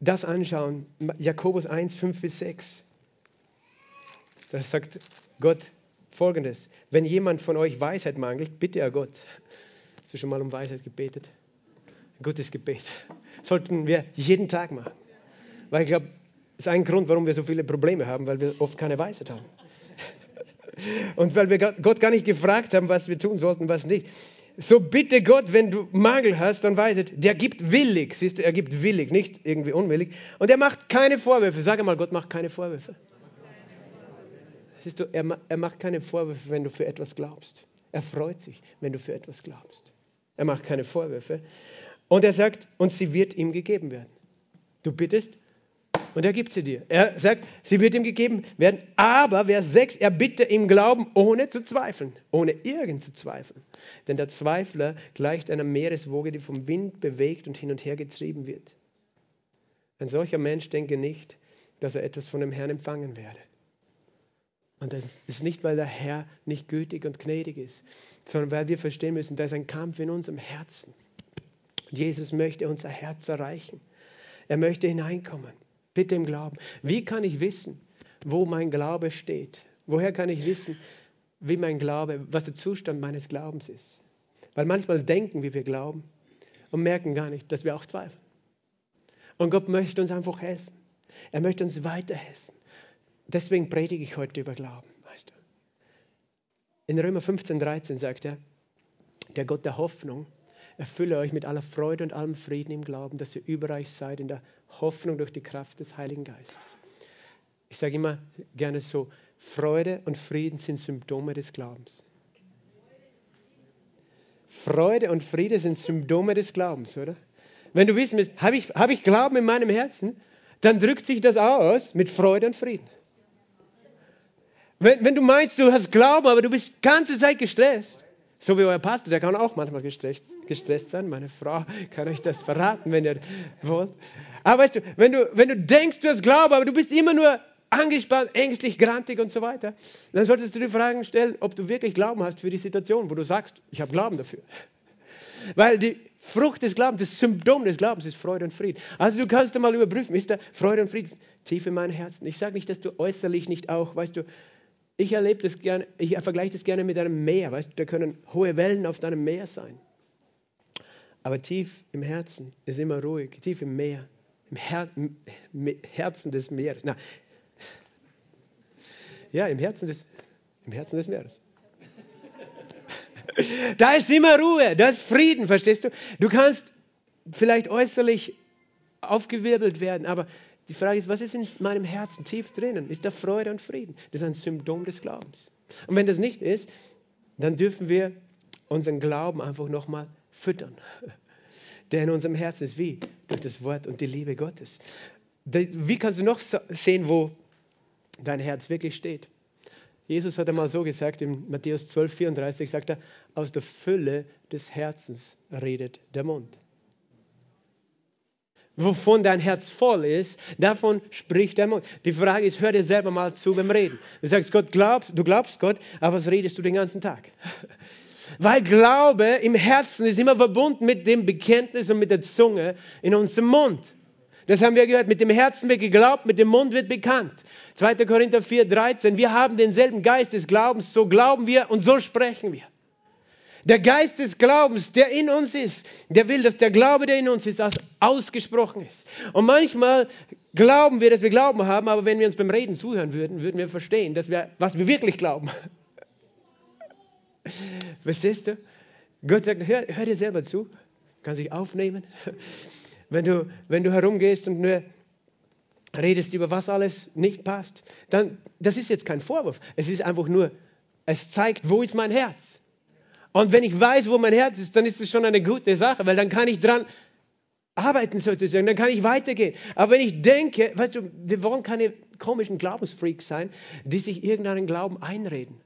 das anschauen, Jakobus 1, 5 bis 6. Da sagt Gott folgendes, wenn jemand von euch Weisheit mangelt, bitte er Gott. Hast du schon mal um Weisheit gebetet? Ein gutes Gebet. Sollten wir jeden Tag machen. Weil ich glaube, ist ein Grund, warum wir so viele Probleme haben, weil wir oft keine Weisheit haben. Und weil wir Gott gar nicht gefragt haben, was wir tun sollten, was nicht. So bitte Gott, wenn du Mangel hast, dann weißt der gibt willig. Siehst du, er gibt willig, nicht irgendwie unwillig. Und er macht keine Vorwürfe. Sag mal, Gott macht keine Vorwürfe. Siehst du, er, er macht keine Vorwürfe, wenn du für etwas glaubst. Er freut sich, wenn du für etwas glaubst. Er macht keine Vorwürfe. Und er sagt, und sie wird ihm gegeben werden. Du bittest und er gibt sie dir. Er sagt, sie wird ihm gegeben werden. Aber, Vers 6, er bitte im Glauben, ohne zu zweifeln, ohne irgend zu zweifeln. Denn der Zweifler gleicht einer Meereswoge, die vom Wind bewegt und hin und her getrieben wird. Ein solcher Mensch denke nicht, dass er etwas von dem Herrn empfangen werde. Und das ist nicht, weil der Herr nicht gütig und gnädig ist, sondern weil wir verstehen müssen, da ist ein Kampf in unserem Herzen. Jesus möchte unser Herz erreichen. Er möchte hineinkommen. Bitte im Glauben. Wie kann ich wissen, wo mein Glaube steht? Woher kann ich wissen, wie mein Glaube, was der Zustand meines Glaubens ist? Weil manchmal denken wir, wir glauben und merken gar nicht, dass wir auch zweifeln. Und Gott möchte uns einfach helfen. Er möchte uns weiterhelfen. Deswegen predige ich heute über Glauben, weißt du. In Römer 15, 13 sagt er, der Gott der Hoffnung erfülle euch mit aller Freude und allem Frieden im Glauben, dass ihr überreich seid in der Hoffnung durch die Kraft des Heiligen Geistes. Ich sage immer gerne so, Freude und Frieden sind Symptome des Glaubens. Freude und Friede sind Symptome des Glaubens, oder? Wenn du wissen willst, habe ich, hab ich Glauben in meinem Herzen, dann drückt sich das aus mit Freude und Frieden. Wenn, wenn du meinst, du hast Glauben, aber du bist die ganze Zeit gestresst, so wie euer Pastor, der kann auch manchmal gestresst, gestresst sein. Meine Frau kann euch das verraten, wenn ihr wollt. Aber weißt du, wenn du, wenn du denkst, du hast Glauben, aber du bist immer nur angespannt, ängstlich, grantig und so weiter, dann solltest du dir Fragen stellen, ob du wirklich Glauben hast für die Situation, wo du sagst, ich habe Glauben dafür. Weil die Frucht des Glaubens, das Symptom des Glaubens ist Freude und Frieden. Also du kannst mal überprüfen, ist da Freude und Frieden tief in meinem Herzen? Ich sage nicht, dass du äußerlich nicht auch, weißt du, ich erlebe das gerne, ich vergleiche das gerne mit einem Meer, weißt du, da können hohe Wellen auf deinem Meer sein. Aber tief im Herzen ist immer ruhig, tief im Meer, im, Her Herzen des Meeres. Na, ja, im Herzen des, im Herzen des Meeres. Da ist immer Ruhe, da ist Frieden, verstehst du? Du kannst vielleicht äußerlich aufgewirbelt werden, aber die Frage ist, was ist in meinem Herzen tief drinnen? Ist da Freude und Frieden? Das ist ein Symptom des Glaubens. Und wenn das nicht ist, dann dürfen wir unseren Glauben einfach nochmal füttern. Der in unserem Herzen ist wie? Durch das Wort und die Liebe Gottes. Wie kannst du noch sehen, wo dein Herz wirklich steht? Jesus hat einmal so gesagt, in Matthäus 12, 34 sagt er, aus der Fülle des Herzens redet der Mund wovon dein Herz voll ist, davon spricht der Mund. Die Frage ist, hör dir selber mal zu beim Reden. Du sagst, Gott glaubst, du glaubst Gott, aber was redest du den ganzen Tag? Weil Glaube im Herzen ist immer verbunden mit dem Bekenntnis und mit der Zunge in unserem Mund. Das haben wir gehört. Mit dem Herzen wird geglaubt, mit dem Mund wird bekannt. 2. Korinther 4, 13. Wir haben denselben Geist des Glaubens, so glauben wir und so sprechen wir. Der Geist des Glaubens, der in uns ist, der will, dass der Glaube, der in uns ist, ausgesprochen ist. Und manchmal glauben wir, dass wir Glauben haben, aber wenn wir uns beim Reden zuhören würden, würden wir verstehen, dass wir, was wir wirklich glauben. Verstehst du? Gott sagt, hör, hör dir selber zu, kann sich aufnehmen. Wenn du, wenn du herumgehst und nur redest über was alles nicht passt, dann, das ist jetzt kein Vorwurf. Es ist einfach nur, es zeigt, wo ist mein Herz. Und wenn ich weiß, wo mein Herz ist, dann ist es schon eine gute Sache, weil dann kann ich dran arbeiten sozusagen, dann kann ich weitergehen. Aber wenn ich denke, weißt du, wir wollen keine komischen Glaubensfreaks sein, die sich irgendeinen Glauben einreden.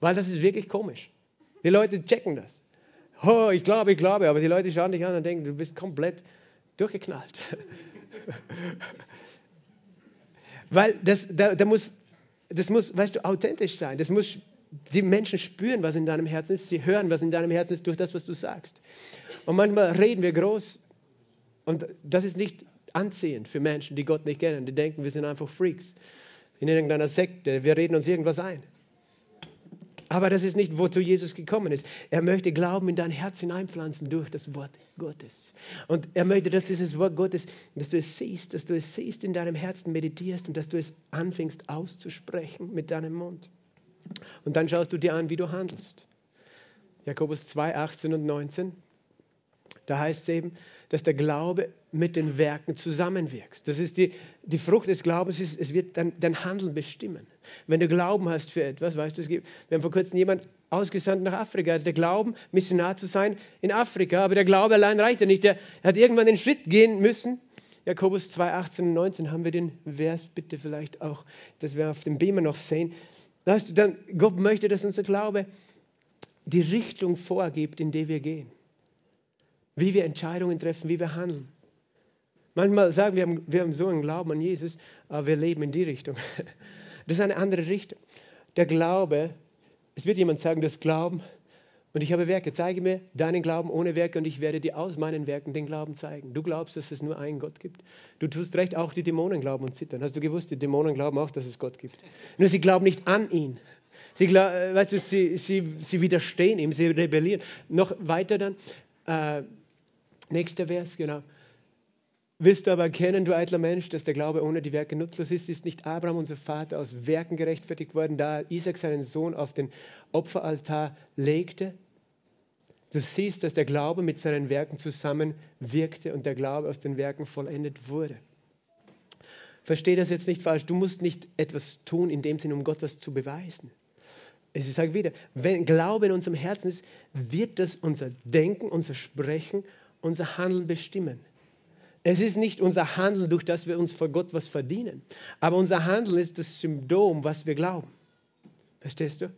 Weil das ist wirklich komisch. Die Leute checken das. Oh, ich glaube, ich glaube, aber die Leute schauen dich an und denken, du bist komplett durchgeknallt. Weil das, da, da muss, das muss, weißt du, authentisch sein. Das muss, die Menschen spüren, was in deinem Herzen ist. Sie hören, was in deinem Herzen ist durch das, was du sagst. Und manchmal reden wir groß. Und das ist nicht anziehend für Menschen, die Gott nicht kennen. Die denken, wir sind einfach Freaks in irgendeiner Sekte. Wir reden uns irgendwas ein. Aber das ist nicht, wozu Jesus gekommen ist. Er möchte Glauben in dein Herz hineinpflanzen durch das Wort Gottes. Und er möchte, dass dieses Wort Gottes, dass du es siehst, dass du es siehst, in deinem Herzen meditierst und dass du es anfängst auszusprechen mit deinem Mund. Und dann schaust du dir an, wie du handelst. Jakobus 2, 18 und 19. Da heißt es eben, dass der Glaube mit den Werken zusammenwirkt. Das ist die, die Frucht des Glaubens, ist, es wird dein, dein Handeln bestimmen. Wenn du Glauben hast für etwas, weißt du, es gibt, wir haben vor kurzem jemand ausgesandt nach Afrika, der Glauben, Missionar zu sein in Afrika, aber der Glaube allein reicht ja nicht. Der hat irgendwann den Schritt gehen müssen. Jakobus 2, 18 und 19 haben wir den Vers bitte vielleicht auch, dass wir auf dem Beamer noch sehen. Weißt du, dann, Gott möchte, dass unser Glaube die Richtung vorgibt, in die wir gehen wie wir Entscheidungen treffen, wie wir handeln. Manchmal sagen wir, wir haben so einen Glauben an Jesus, aber wir leben in die Richtung. Das ist eine andere Richtung. Der Glaube, es wird jemand sagen, das Glauben und ich habe Werke. Zeige mir deinen Glauben ohne Werke und ich werde dir aus meinen Werken den Glauben zeigen. Du glaubst, dass es nur einen Gott gibt. Du tust recht, auch die Dämonen glauben und zittern. Hast du gewusst, die Dämonen glauben auch, dass es Gott gibt. Nur sie glauben nicht an ihn. Sie, äh, weißt du, sie, sie, sie widerstehen ihm, sie rebellieren. Noch weiter dann, äh, Nächster Vers, genau. Willst du aber erkennen, du eitler Mensch, dass der Glaube ohne die Werke nutzlos ist? Ist nicht Abraham, unser Vater, aus Werken gerechtfertigt worden, da Isaac seinen Sohn auf den Opferaltar legte? Du siehst, dass der Glaube mit seinen Werken zusammenwirkte und der Glaube aus den Werken vollendet wurde. Verstehe das jetzt nicht falsch. Du musst nicht etwas tun in dem Sinn, um Gott was zu beweisen. Ich sage wieder, wenn Glaube in unserem Herzen ist, wird das unser Denken, unser Sprechen unser Handeln bestimmen. Es ist nicht unser Handeln, durch das wir uns vor Gott was verdienen, aber unser Handeln ist das Symptom, was wir glauben. Verstehst du?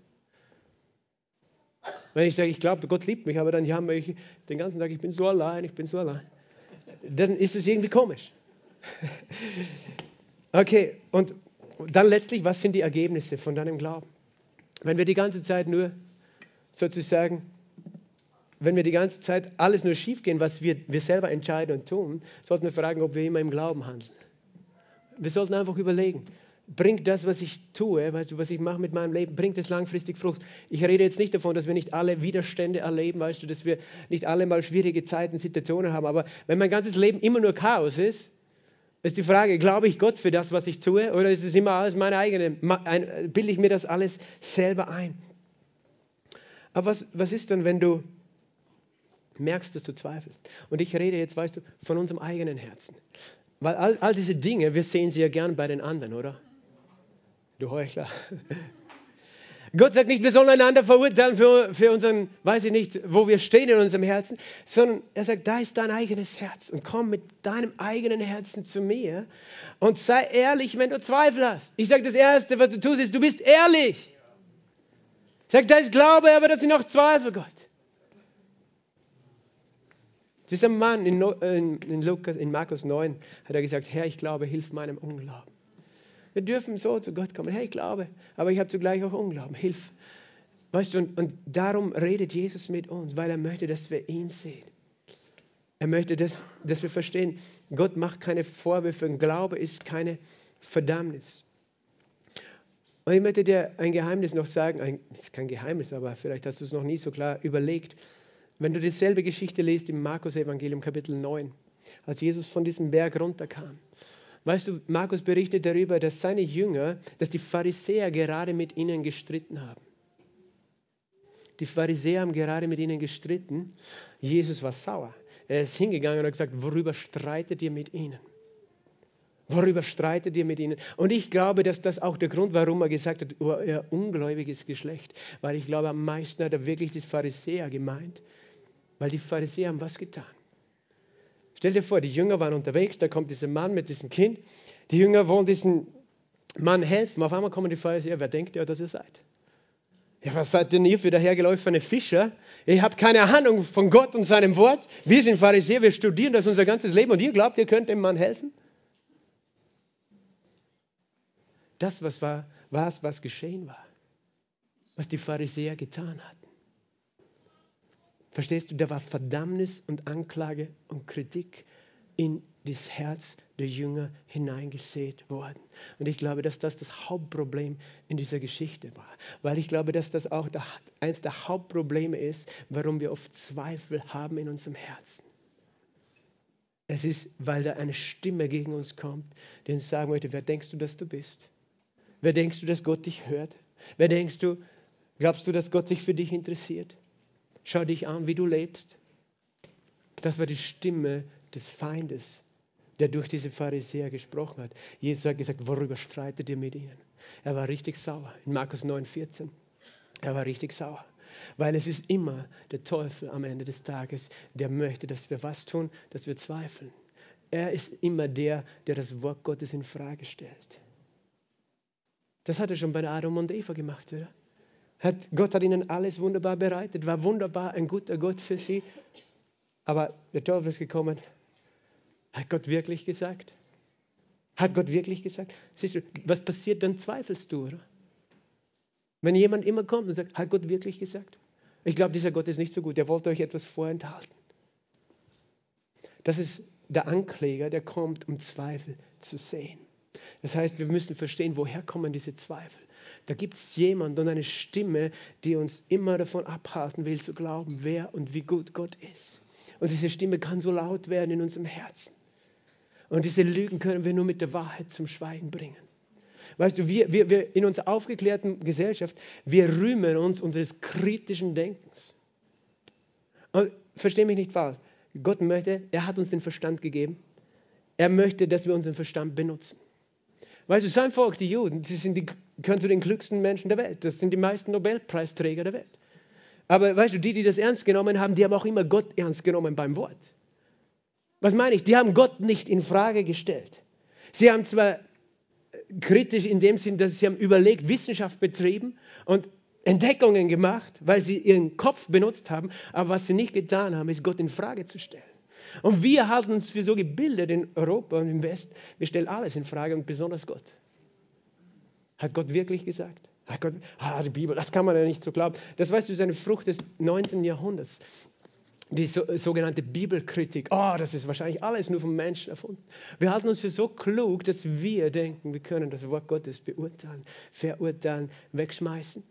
Wenn ich sage, ich glaube, Gott liebt mich, aber dann jammer ich den ganzen Tag, ich bin so allein, ich bin so allein, dann ist es irgendwie komisch. Okay, und dann letztlich, was sind die Ergebnisse von deinem Glauben? Wenn wir die ganze Zeit nur sozusagen wenn wir die ganze Zeit alles nur schief gehen, was wir, wir selber entscheiden und tun, sollten wir fragen, ob wir immer im Glauben handeln. Wir sollten einfach überlegen, bringt das, was ich tue, weißt du, was ich mache mit meinem Leben, bringt es langfristig Frucht? Ich rede jetzt nicht davon, dass wir nicht alle Widerstände erleben, weißt du, dass wir nicht alle mal schwierige Zeiten, Situationen haben, aber wenn mein ganzes Leben immer nur Chaos ist, ist die Frage, glaube ich Gott für das, was ich tue, oder ist es immer alles meine eigene, bilde ich mir das alles selber ein? Aber was, was ist dann, wenn du merkst, dass du zweifelst. Und ich rede jetzt, weißt du, von unserem eigenen Herzen. Weil all, all diese Dinge, wir sehen sie ja gern bei den anderen, oder? Du Heuchler. Gott sagt nicht, wir sollen einander verurteilen für, für unseren, weiß ich nicht, wo wir stehen in unserem Herzen, sondern er sagt, da ist dein eigenes Herz und komm mit deinem eigenen Herzen zu mir und sei ehrlich, wenn du Zweifel hast. Ich sage, das Erste, was du tust, ist, du bist ehrlich. Sag, da ist Glaube, aber das sind auch Zweifel, Gott. Dieser Mann in, in, in, Lukas, in Markus 9 hat er gesagt, Herr, ich glaube, hilf meinem Unglauben. Wir dürfen so zu Gott kommen, ich glaube, aber ich habe zugleich auch Unglauben, hilf. Weißt du, und, und darum redet Jesus mit uns, weil er möchte, dass wir ihn sehen. Er möchte, dass, dass wir verstehen, Gott macht keine Vorwürfe und Glaube ist keine Verdammnis. Und ich möchte dir ein Geheimnis noch sagen, ein, ist kein Geheimnis, aber vielleicht hast du es noch nie so klar überlegt. Wenn du dieselbe Geschichte liest im Markus-Evangelium, Kapitel 9, als Jesus von diesem Berg runterkam. Weißt du, Markus berichtet darüber, dass seine Jünger, dass die Pharisäer gerade mit ihnen gestritten haben. Die Pharisäer haben gerade mit ihnen gestritten. Jesus war sauer. Er ist hingegangen und hat gesagt, worüber streitet ihr mit ihnen? Worüber streitet ihr mit ihnen? Und ich glaube, dass das auch der Grund, warum er gesagt hat, oh, ihr ungläubiges Geschlecht. Weil ich glaube, am meisten hat er wirklich die Pharisäer gemeint. Weil die Pharisäer haben was getan. Stell dir vor, die Jünger waren unterwegs, da kommt dieser Mann mit diesem Kind. Die Jünger wollen diesem Mann helfen. Auf einmal kommen die Pharisäer, wer denkt ihr, dass ihr seid? Ja, was seid denn ihr für dahergelaufene Fischer? Ihr habt keine Ahnung von Gott und seinem Wort. Wir sind Pharisäer, wir studieren das unser ganzes Leben und ihr glaubt, ihr könnt dem Mann helfen? Das was war, war es, was geschehen war, was die Pharisäer getan hatten. Verstehst du, da war Verdammnis und Anklage und Kritik in das Herz der Jünger hineingesät worden. Und ich glaube, dass das das Hauptproblem in dieser Geschichte war. Weil ich glaube, dass das auch eines der Hauptprobleme ist, warum wir oft Zweifel haben in unserem Herzen. Es ist, weil da eine Stimme gegen uns kommt, die uns sagen möchte, wer denkst du, dass du bist? Wer denkst du, dass Gott dich hört? Wer denkst du, glaubst du, dass Gott sich für dich interessiert? Schau dich an, wie du lebst. Das war die Stimme des Feindes, der durch diese Pharisäer gesprochen hat. Jesus hat gesagt, worüber streitet ihr mit ihnen? Er war richtig sauer in Markus 9,14. Er war richtig sauer. Weil es ist immer der Teufel am Ende des Tages, der möchte, dass wir was tun, dass wir zweifeln. Er ist immer der, der das Wort Gottes in Frage stellt. Das hat er schon bei Adam und Eva gemacht, oder? Hat, Gott hat ihnen alles wunderbar bereitet, war wunderbar, ein guter Gott für sie. Aber der Teufel ist gekommen. Hat Gott wirklich gesagt? Hat Gott wirklich gesagt? Siehst du, was passiert, dann zweifelst du, oder? Wenn jemand immer kommt und sagt, hat Gott wirklich gesagt? Ich glaube, dieser Gott ist nicht so gut, er wollte euch etwas vorenthalten. Das ist der Ankläger, der kommt, um Zweifel zu sehen. Das heißt, wir müssen verstehen, woher kommen diese Zweifel. Da gibt es jemand und eine Stimme, die uns immer davon abhalten will, zu glauben, wer und wie gut Gott ist. Und diese Stimme kann so laut werden in unserem Herzen. Und diese Lügen können wir nur mit der Wahrheit zum Schweigen bringen. Weißt du, wir, wir, wir in unserer aufgeklärten Gesellschaft, wir rühmen uns unseres kritischen Denkens. Und versteh mich nicht falsch. Gott möchte, er hat uns den Verstand gegeben. Er möchte, dass wir unseren Verstand benutzen. Weißt du, sein Volk, die Juden, sie sind die, gehören zu den klügsten Menschen der Welt. Das sind die meisten Nobelpreisträger der Welt. Aber weißt du, die, die das ernst genommen haben, die haben auch immer Gott ernst genommen beim Wort. Was meine ich? Die haben Gott nicht in Frage gestellt. Sie haben zwar kritisch in dem Sinn, dass sie haben überlegt, Wissenschaft betrieben und Entdeckungen gemacht, weil sie ihren Kopf benutzt haben, aber was sie nicht getan haben, ist Gott in Frage zu stellen. Und wir halten uns für so gebildet in Europa und im West. Wir stellen alles in Frage und besonders Gott. Hat Gott wirklich gesagt? Hat Gott, ah, die Bibel, das kann man ja nicht so glauben. Das weißt du, ist eine Frucht des 19. Jahrhunderts. Die so, sogenannte Bibelkritik. Oh, das ist wahrscheinlich alles nur vom Menschen erfunden. Wir halten uns für so klug, dass wir denken, wir können das Wort Gottes beurteilen, verurteilen, wegschmeißen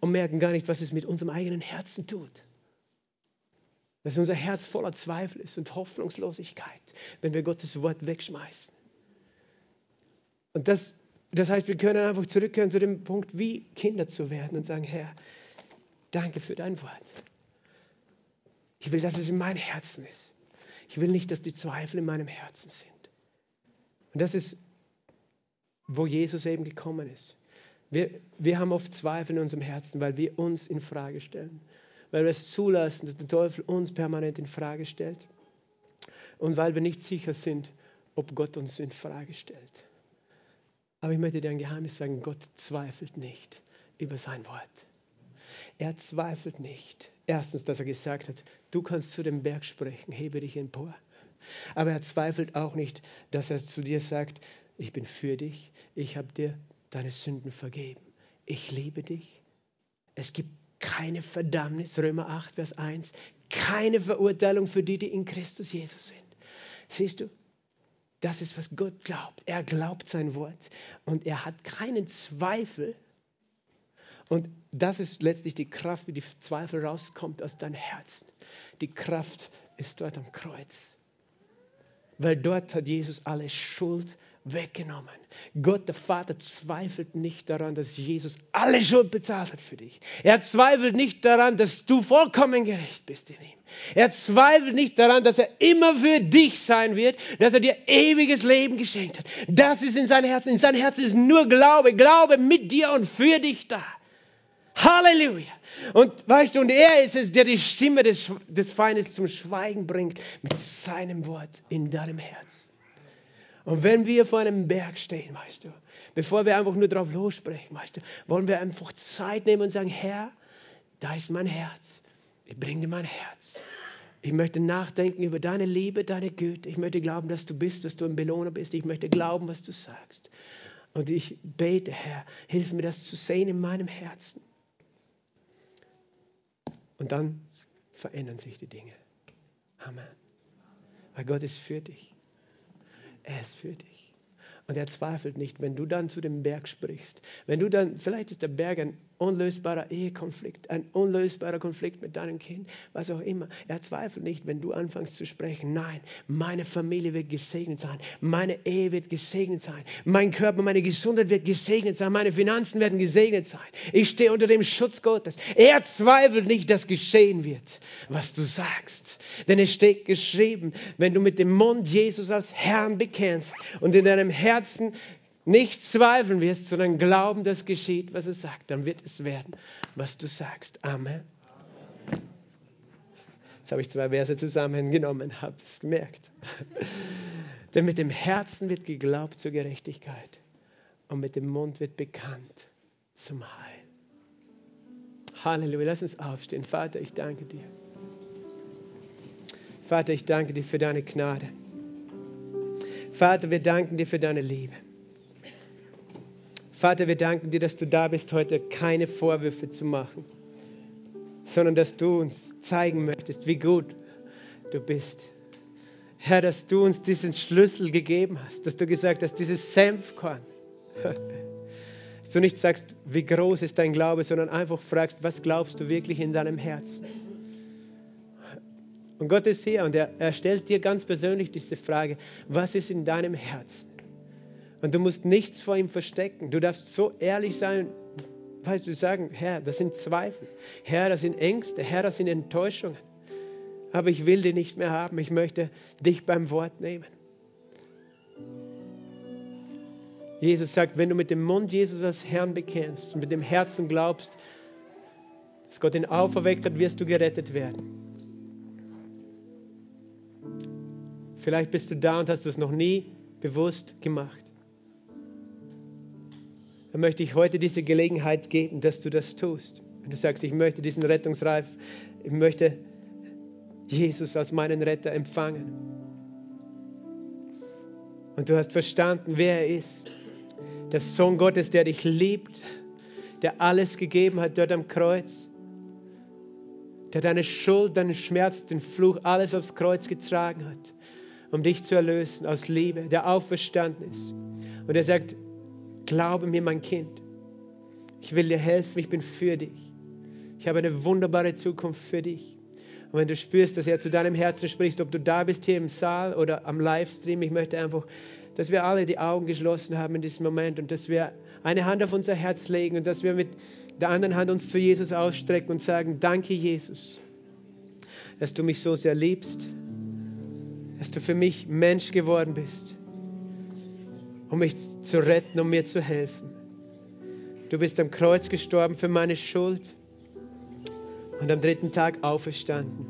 und merken gar nicht, was es mit unserem eigenen Herzen tut dass unser Herz voller Zweifel ist und Hoffnungslosigkeit, wenn wir Gottes Wort wegschmeißen. Und das, das heißt, wir können einfach zurückkehren zu dem Punkt, wie Kinder zu werden und sagen, Herr, danke für dein Wort. Ich will, dass es in meinem Herzen ist. Ich will nicht, dass die Zweifel in meinem Herzen sind. Und das ist, wo Jesus eben gekommen ist. Wir, wir haben oft Zweifel in unserem Herzen, weil wir uns in Frage stellen weil wir es zulassen, dass der Teufel uns permanent in Frage stellt und weil wir nicht sicher sind, ob Gott uns in Frage stellt. Aber ich möchte dir ein Geheimnis sagen, Gott zweifelt nicht über sein Wort. Er zweifelt nicht. Erstens, dass er gesagt hat, du kannst zu dem Berg sprechen, hebe dich empor. Aber er zweifelt auch nicht, dass er zu dir sagt, ich bin für dich, ich habe dir deine Sünden vergeben, ich liebe dich. Es gibt keine Verdammnis, Römer 8, Vers 1, keine Verurteilung für die, die in Christus Jesus sind. Siehst du, das ist, was Gott glaubt. Er glaubt sein Wort und er hat keinen Zweifel. Und das ist letztlich die Kraft, wie die Zweifel rauskommt aus deinem Herzen. Die Kraft ist dort am Kreuz. Weil dort hat Jesus alle Schuld weggenommen. Gott, der Vater, zweifelt nicht daran, dass Jesus alle Schuld bezahlt hat für dich. Er zweifelt nicht daran, dass du vollkommen gerecht bist in ihm. Er zweifelt nicht daran, dass er immer für dich sein wird, dass er dir ewiges Leben geschenkt hat. Das ist in seinem Herzen. In seinem Herzen ist nur Glaube. Glaube mit dir und für dich da. Halleluja. Und weißt du, und er ist es, der die Stimme des, des Feindes zum Schweigen bringt mit seinem Wort in deinem Herz. Und wenn wir vor einem Berg stehen, weißt du, bevor wir einfach nur drauf lossprechen, weißt du, wollen wir einfach Zeit nehmen und sagen, Herr, da ist mein Herz. Ich bringe dir mein Herz. Ich möchte nachdenken über deine Liebe, deine Güte. Ich möchte glauben, dass du bist, dass du ein Belohner bist. Ich möchte glauben, was du sagst. Und ich bete, Herr, hilf mir das zu sehen in meinem Herzen. Und dann verändern sich die Dinge. Amen. Weil Gott ist für dich. Er ist für dich. Und er zweifelt nicht, wenn du dann zu dem Berg sprichst. Wenn du dann, vielleicht ist der Berg ein unlösbarer Ehekonflikt, ein unlösbarer Konflikt mit deinem Kind, was auch immer. Er zweifelt nicht, wenn du anfängst zu sprechen. Nein, meine Familie wird gesegnet sein. Meine Ehe wird gesegnet sein. Mein Körper, meine Gesundheit wird gesegnet sein. Meine Finanzen werden gesegnet sein. Ich stehe unter dem Schutz Gottes. Er zweifelt nicht, dass geschehen wird, was du sagst. Denn es steht geschrieben, wenn du mit dem Mund Jesus als Herrn bekennst und in deinem Herzen nicht zweifeln wirst, sondern glauben, dass geschieht, was er sagt, dann wird es werden, was du sagst. Amen. Jetzt habe ich zwei Verse zusammengenommen, habt es gemerkt. Denn mit dem Herzen wird geglaubt zur Gerechtigkeit und mit dem Mund wird bekannt zum Heil. Halleluja, lass uns aufstehen. Vater, ich danke dir. Vater, ich danke dir für deine Gnade. Vater, wir danken dir für deine Liebe. Vater, wir danken dir, dass du da bist, heute keine Vorwürfe zu machen, sondern dass du uns zeigen möchtest, wie gut du bist. Herr, dass du uns diesen Schlüssel gegeben hast, dass du gesagt hast, dieses Senfkorn. Dass du nicht sagst, wie groß ist dein Glaube, sondern einfach fragst, was glaubst du wirklich in deinem Herzen? Und Gott ist hier und er, er stellt dir ganz persönlich diese Frage, was ist in deinem Herzen? Und du musst nichts vor ihm verstecken. Du darfst so ehrlich sein, weißt du, sagen, Herr, das sind Zweifel. Herr, das sind Ängste. Herr, das sind Enttäuschungen. Aber ich will die nicht mehr haben. Ich möchte dich beim Wort nehmen. Jesus sagt, wenn du mit dem Mund Jesus als Herrn bekennst und mit dem Herzen glaubst, dass Gott ihn auferweckt hat, wirst du gerettet werden. Vielleicht bist du da und hast du es noch nie bewusst gemacht. Dann möchte ich heute diese Gelegenheit geben, dass du das tust. Wenn du sagst, ich möchte diesen Rettungsreif, ich möchte Jesus als meinen Retter empfangen. Und du hast verstanden, wer er ist. Der Sohn Gottes, der dich liebt, der alles gegeben hat dort am Kreuz, der deine Schuld, deinen Schmerz, den Fluch, alles aufs Kreuz getragen hat um dich zu erlösen aus Liebe, der auferstanden ist. Und er sagt, glaube mir, mein Kind, ich will dir helfen, ich bin für dich. Ich habe eine wunderbare Zukunft für dich. Und wenn du spürst, dass er zu deinem Herzen spricht, ob du da bist hier im Saal oder am Livestream, ich möchte einfach, dass wir alle die Augen geschlossen haben in diesem Moment und dass wir eine Hand auf unser Herz legen und dass wir mit der anderen Hand uns zu Jesus ausstrecken und sagen, danke Jesus, dass du mich so sehr liebst dass du für mich Mensch geworden bist, um mich zu retten, um mir zu helfen. Du bist am Kreuz gestorben für meine Schuld und am dritten Tag auferstanden.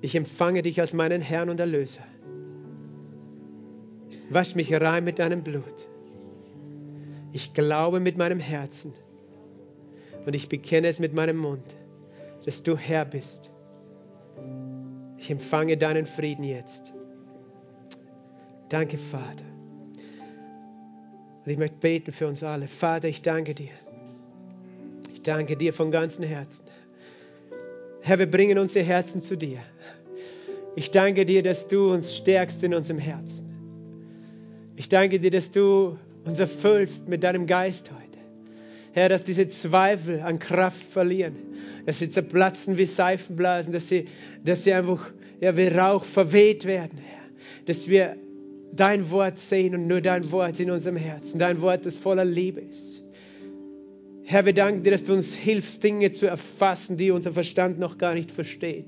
Ich empfange dich als meinen Herrn und Erlöser. Wasch mich rein mit deinem Blut. Ich glaube mit meinem Herzen und ich bekenne es mit meinem Mund, dass du Herr bist ich empfange deinen Frieden jetzt. Danke, Vater. Und ich möchte beten für uns alle. Vater, ich danke dir. Ich danke dir von ganzem Herzen. Herr, wir bringen unsere Herzen zu dir. Ich danke dir, dass du uns stärkst in unserem Herzen. Ich danke dir, dass du uns erfüllst mit deinem Geist heute. Herr, dass diese Zweifel an Kraft verlieren, dass sie zerplatzen wie Seifenblasen, dass sie, dass sie einfach ja, wie Rauch verweht werden, Herr. Dass wir dein Wort sehen und nur dein Wort in unserem Herzen, dein Wort, das voller Liebe ist. Herr, wir danken dir, dass du uns hilfst, Dinge zu erfassen, die unser Verstand noch gar nicht versteht.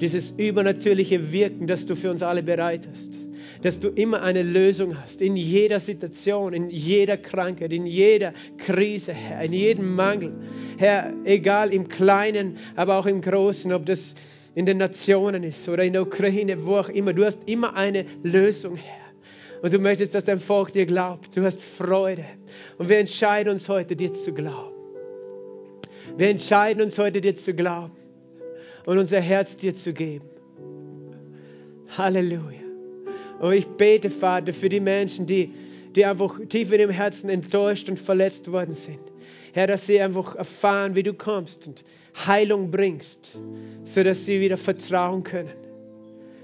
Dieses übernatürliche Wirken, das du für uns alle bereit hast. Dass du immer eine Lösung hast, in jeder Situation, in jeder Krankheit, in jeder Krise, Herr, in jedem Mangel. Herr, egal im Kleinen, aber auch im Großen, ob das in den Nationen ist oder in der Ukraine, wo auch immer. Du hast immer eine Lösung, Herr. Und du möchtest, dass dein Volk dir glaubt. Du hast Freude. Und wir entscheiden uns heute, dir zu glauben. Wir entscheiden uns heute, dir zu glauben und unser Herz dir zu geben. Halleluja. Und ich bete, Vater, für die Menschen, die, die einfach tief in ihrem Herzen enttäuscht und verletzt worden sind. Herr, dass sie einfach erfahren, wie du kommst und Heilung bringst, sodass sie wieder vertrauen können.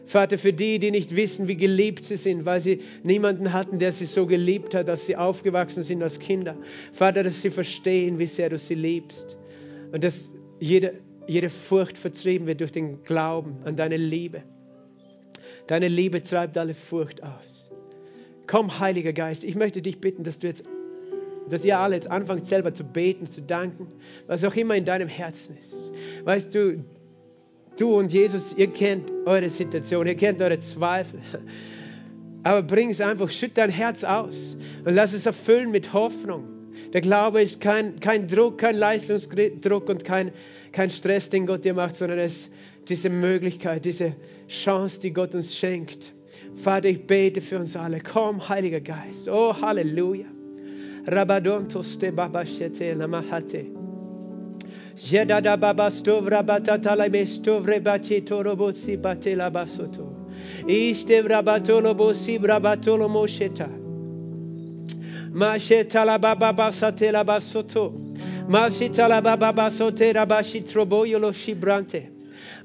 Vater, für die, die nicht wissen, wie geliebt sie sind, weil sie niemanden hatten, der sie so geliebt hat, dass sie aufgewachsen sind als Kinder. Vater, dass sie verstehen, wie sehr du sie liebst. Und dass jede, jede Furcht vertrieben wird durch den Glauben an deine Liebe. Deine Liebe treibt alle Furcht aus. Komm, Heiliger Geist, ich möchte dich bitten, dass du jetzt, dass ihr alle jetzt anfangt, selber zu beten, zu danken, was auch immer in deinem Herzen ist. Weißt du, Du und Jesus, ihr kennt eure Situation, ihr kennt eure Zweifel. Aber bring es einfach, schütt dein Herz aus und lass es erfüllen mit Hoffnung. Der Glaube ist kein, kein Druck, kein Leistungsdruck und kein, kein Stress, den Gott dir macht, sondern es ist diese Möglichkeit, diese Chance, die Gott uns schenkt. Vater, ich bete für uns alle. Komm, Heiliger Geist. Oh, Halleluja. Rabadontos te babashete lamahate. Jedada babastovra batatala mestovre bacito robosi batela basoto. Iste brabatolo bosi brabatolo mosheta. Masheta baba basatela basoto. Mashita baba basotera bashitroboyo lo shibrante.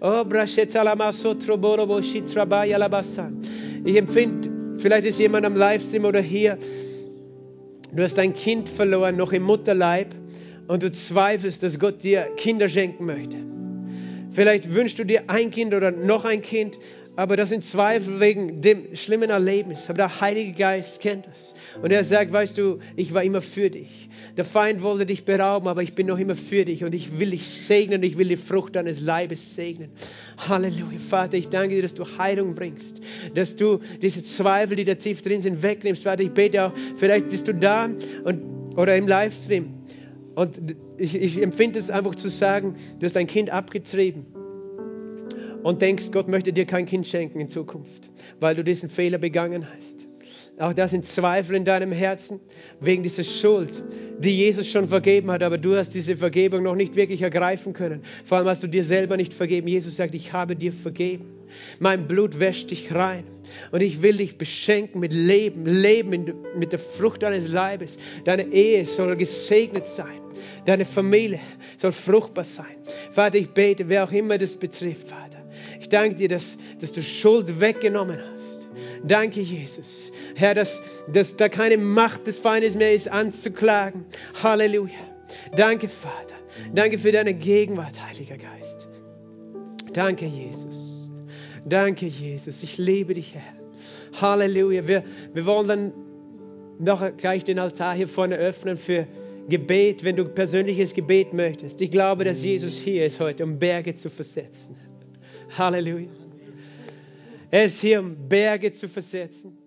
Oh, brasheta la masotro borobo shitrabaya la basan. Ich empfinde, vielleicht ist jemand am Livestream oder hier, du hast dein Kind verloren, noch im Mutterleib und du zweifelst, dass Gott dir Kinder schenken möchte. Vielleicht wünschst du dir ein Kind oder noch ein Kind, aber das sind Zweifel wegen dem schlimmen Erlebnis. Aber der Heilige Geist kennt das. Und er sagt, weißt du, ich war immer für dich. Der Feind wollte dich berauben, aber ich bin noch immer für dich und ich will dich segnen, ich will die Frucht deines Leibes segnen. Halleluja. Vater, ich danke dir, dass du Heilung bringst, dass du diese Zweifel, die da tief drin sind, wegnimmst. Vater, ich bete auch, vielleicht bist du da und, oder im Livestream und ich, ich empfinde es einfach zu sagen, du hast ein Kind abgetrieben und denkst, Gott möchte dir kein Kind schenken in Zukunft, weil du diesen Fehler begangen hast. Auch da sind Zweifel in deinem Herzen wegen dieser Schuld, die Jesus schon vergeben hat, aber du hast diese Vergebung noch nicht wirklich ergreifen können. Vor allem hast du dir selber nicht vergeben. Jesus sagt, ich habe dir vergeben. Mein Blut wäscht dich rein. Und ich will dich beschenken mit Leben, Leben in, mit der Frucht deines Leibes. Deine Ehe soll gesegnet sein. Deine Familie soll fruchtbar sein. Vater, ich bete, wer auch immer das betrifft, Vater. Ich danke dir, dass, dass du Schuld weggenommen hast. Danke, Jesus. Herr, dass, dass da keine Macht des Feindes mehr ist, anzuklagen. Halleluja. Danke, Vater. Danke für deine Gegenwart, Heiliger Geist. Danke, Jesus. Danke, Jesus. Ich liebe dich, Herr. Halleluja. Wir, wir wollen dann noch gleich den Altar hier vorne öffnen für Gebet, wenn du persönliches Gebet möchtest. Ich glaube, dass Jesus hier ist heute, um Berge zu versetzen. Halleluja. Er ist hier, um Berge zu versetzen.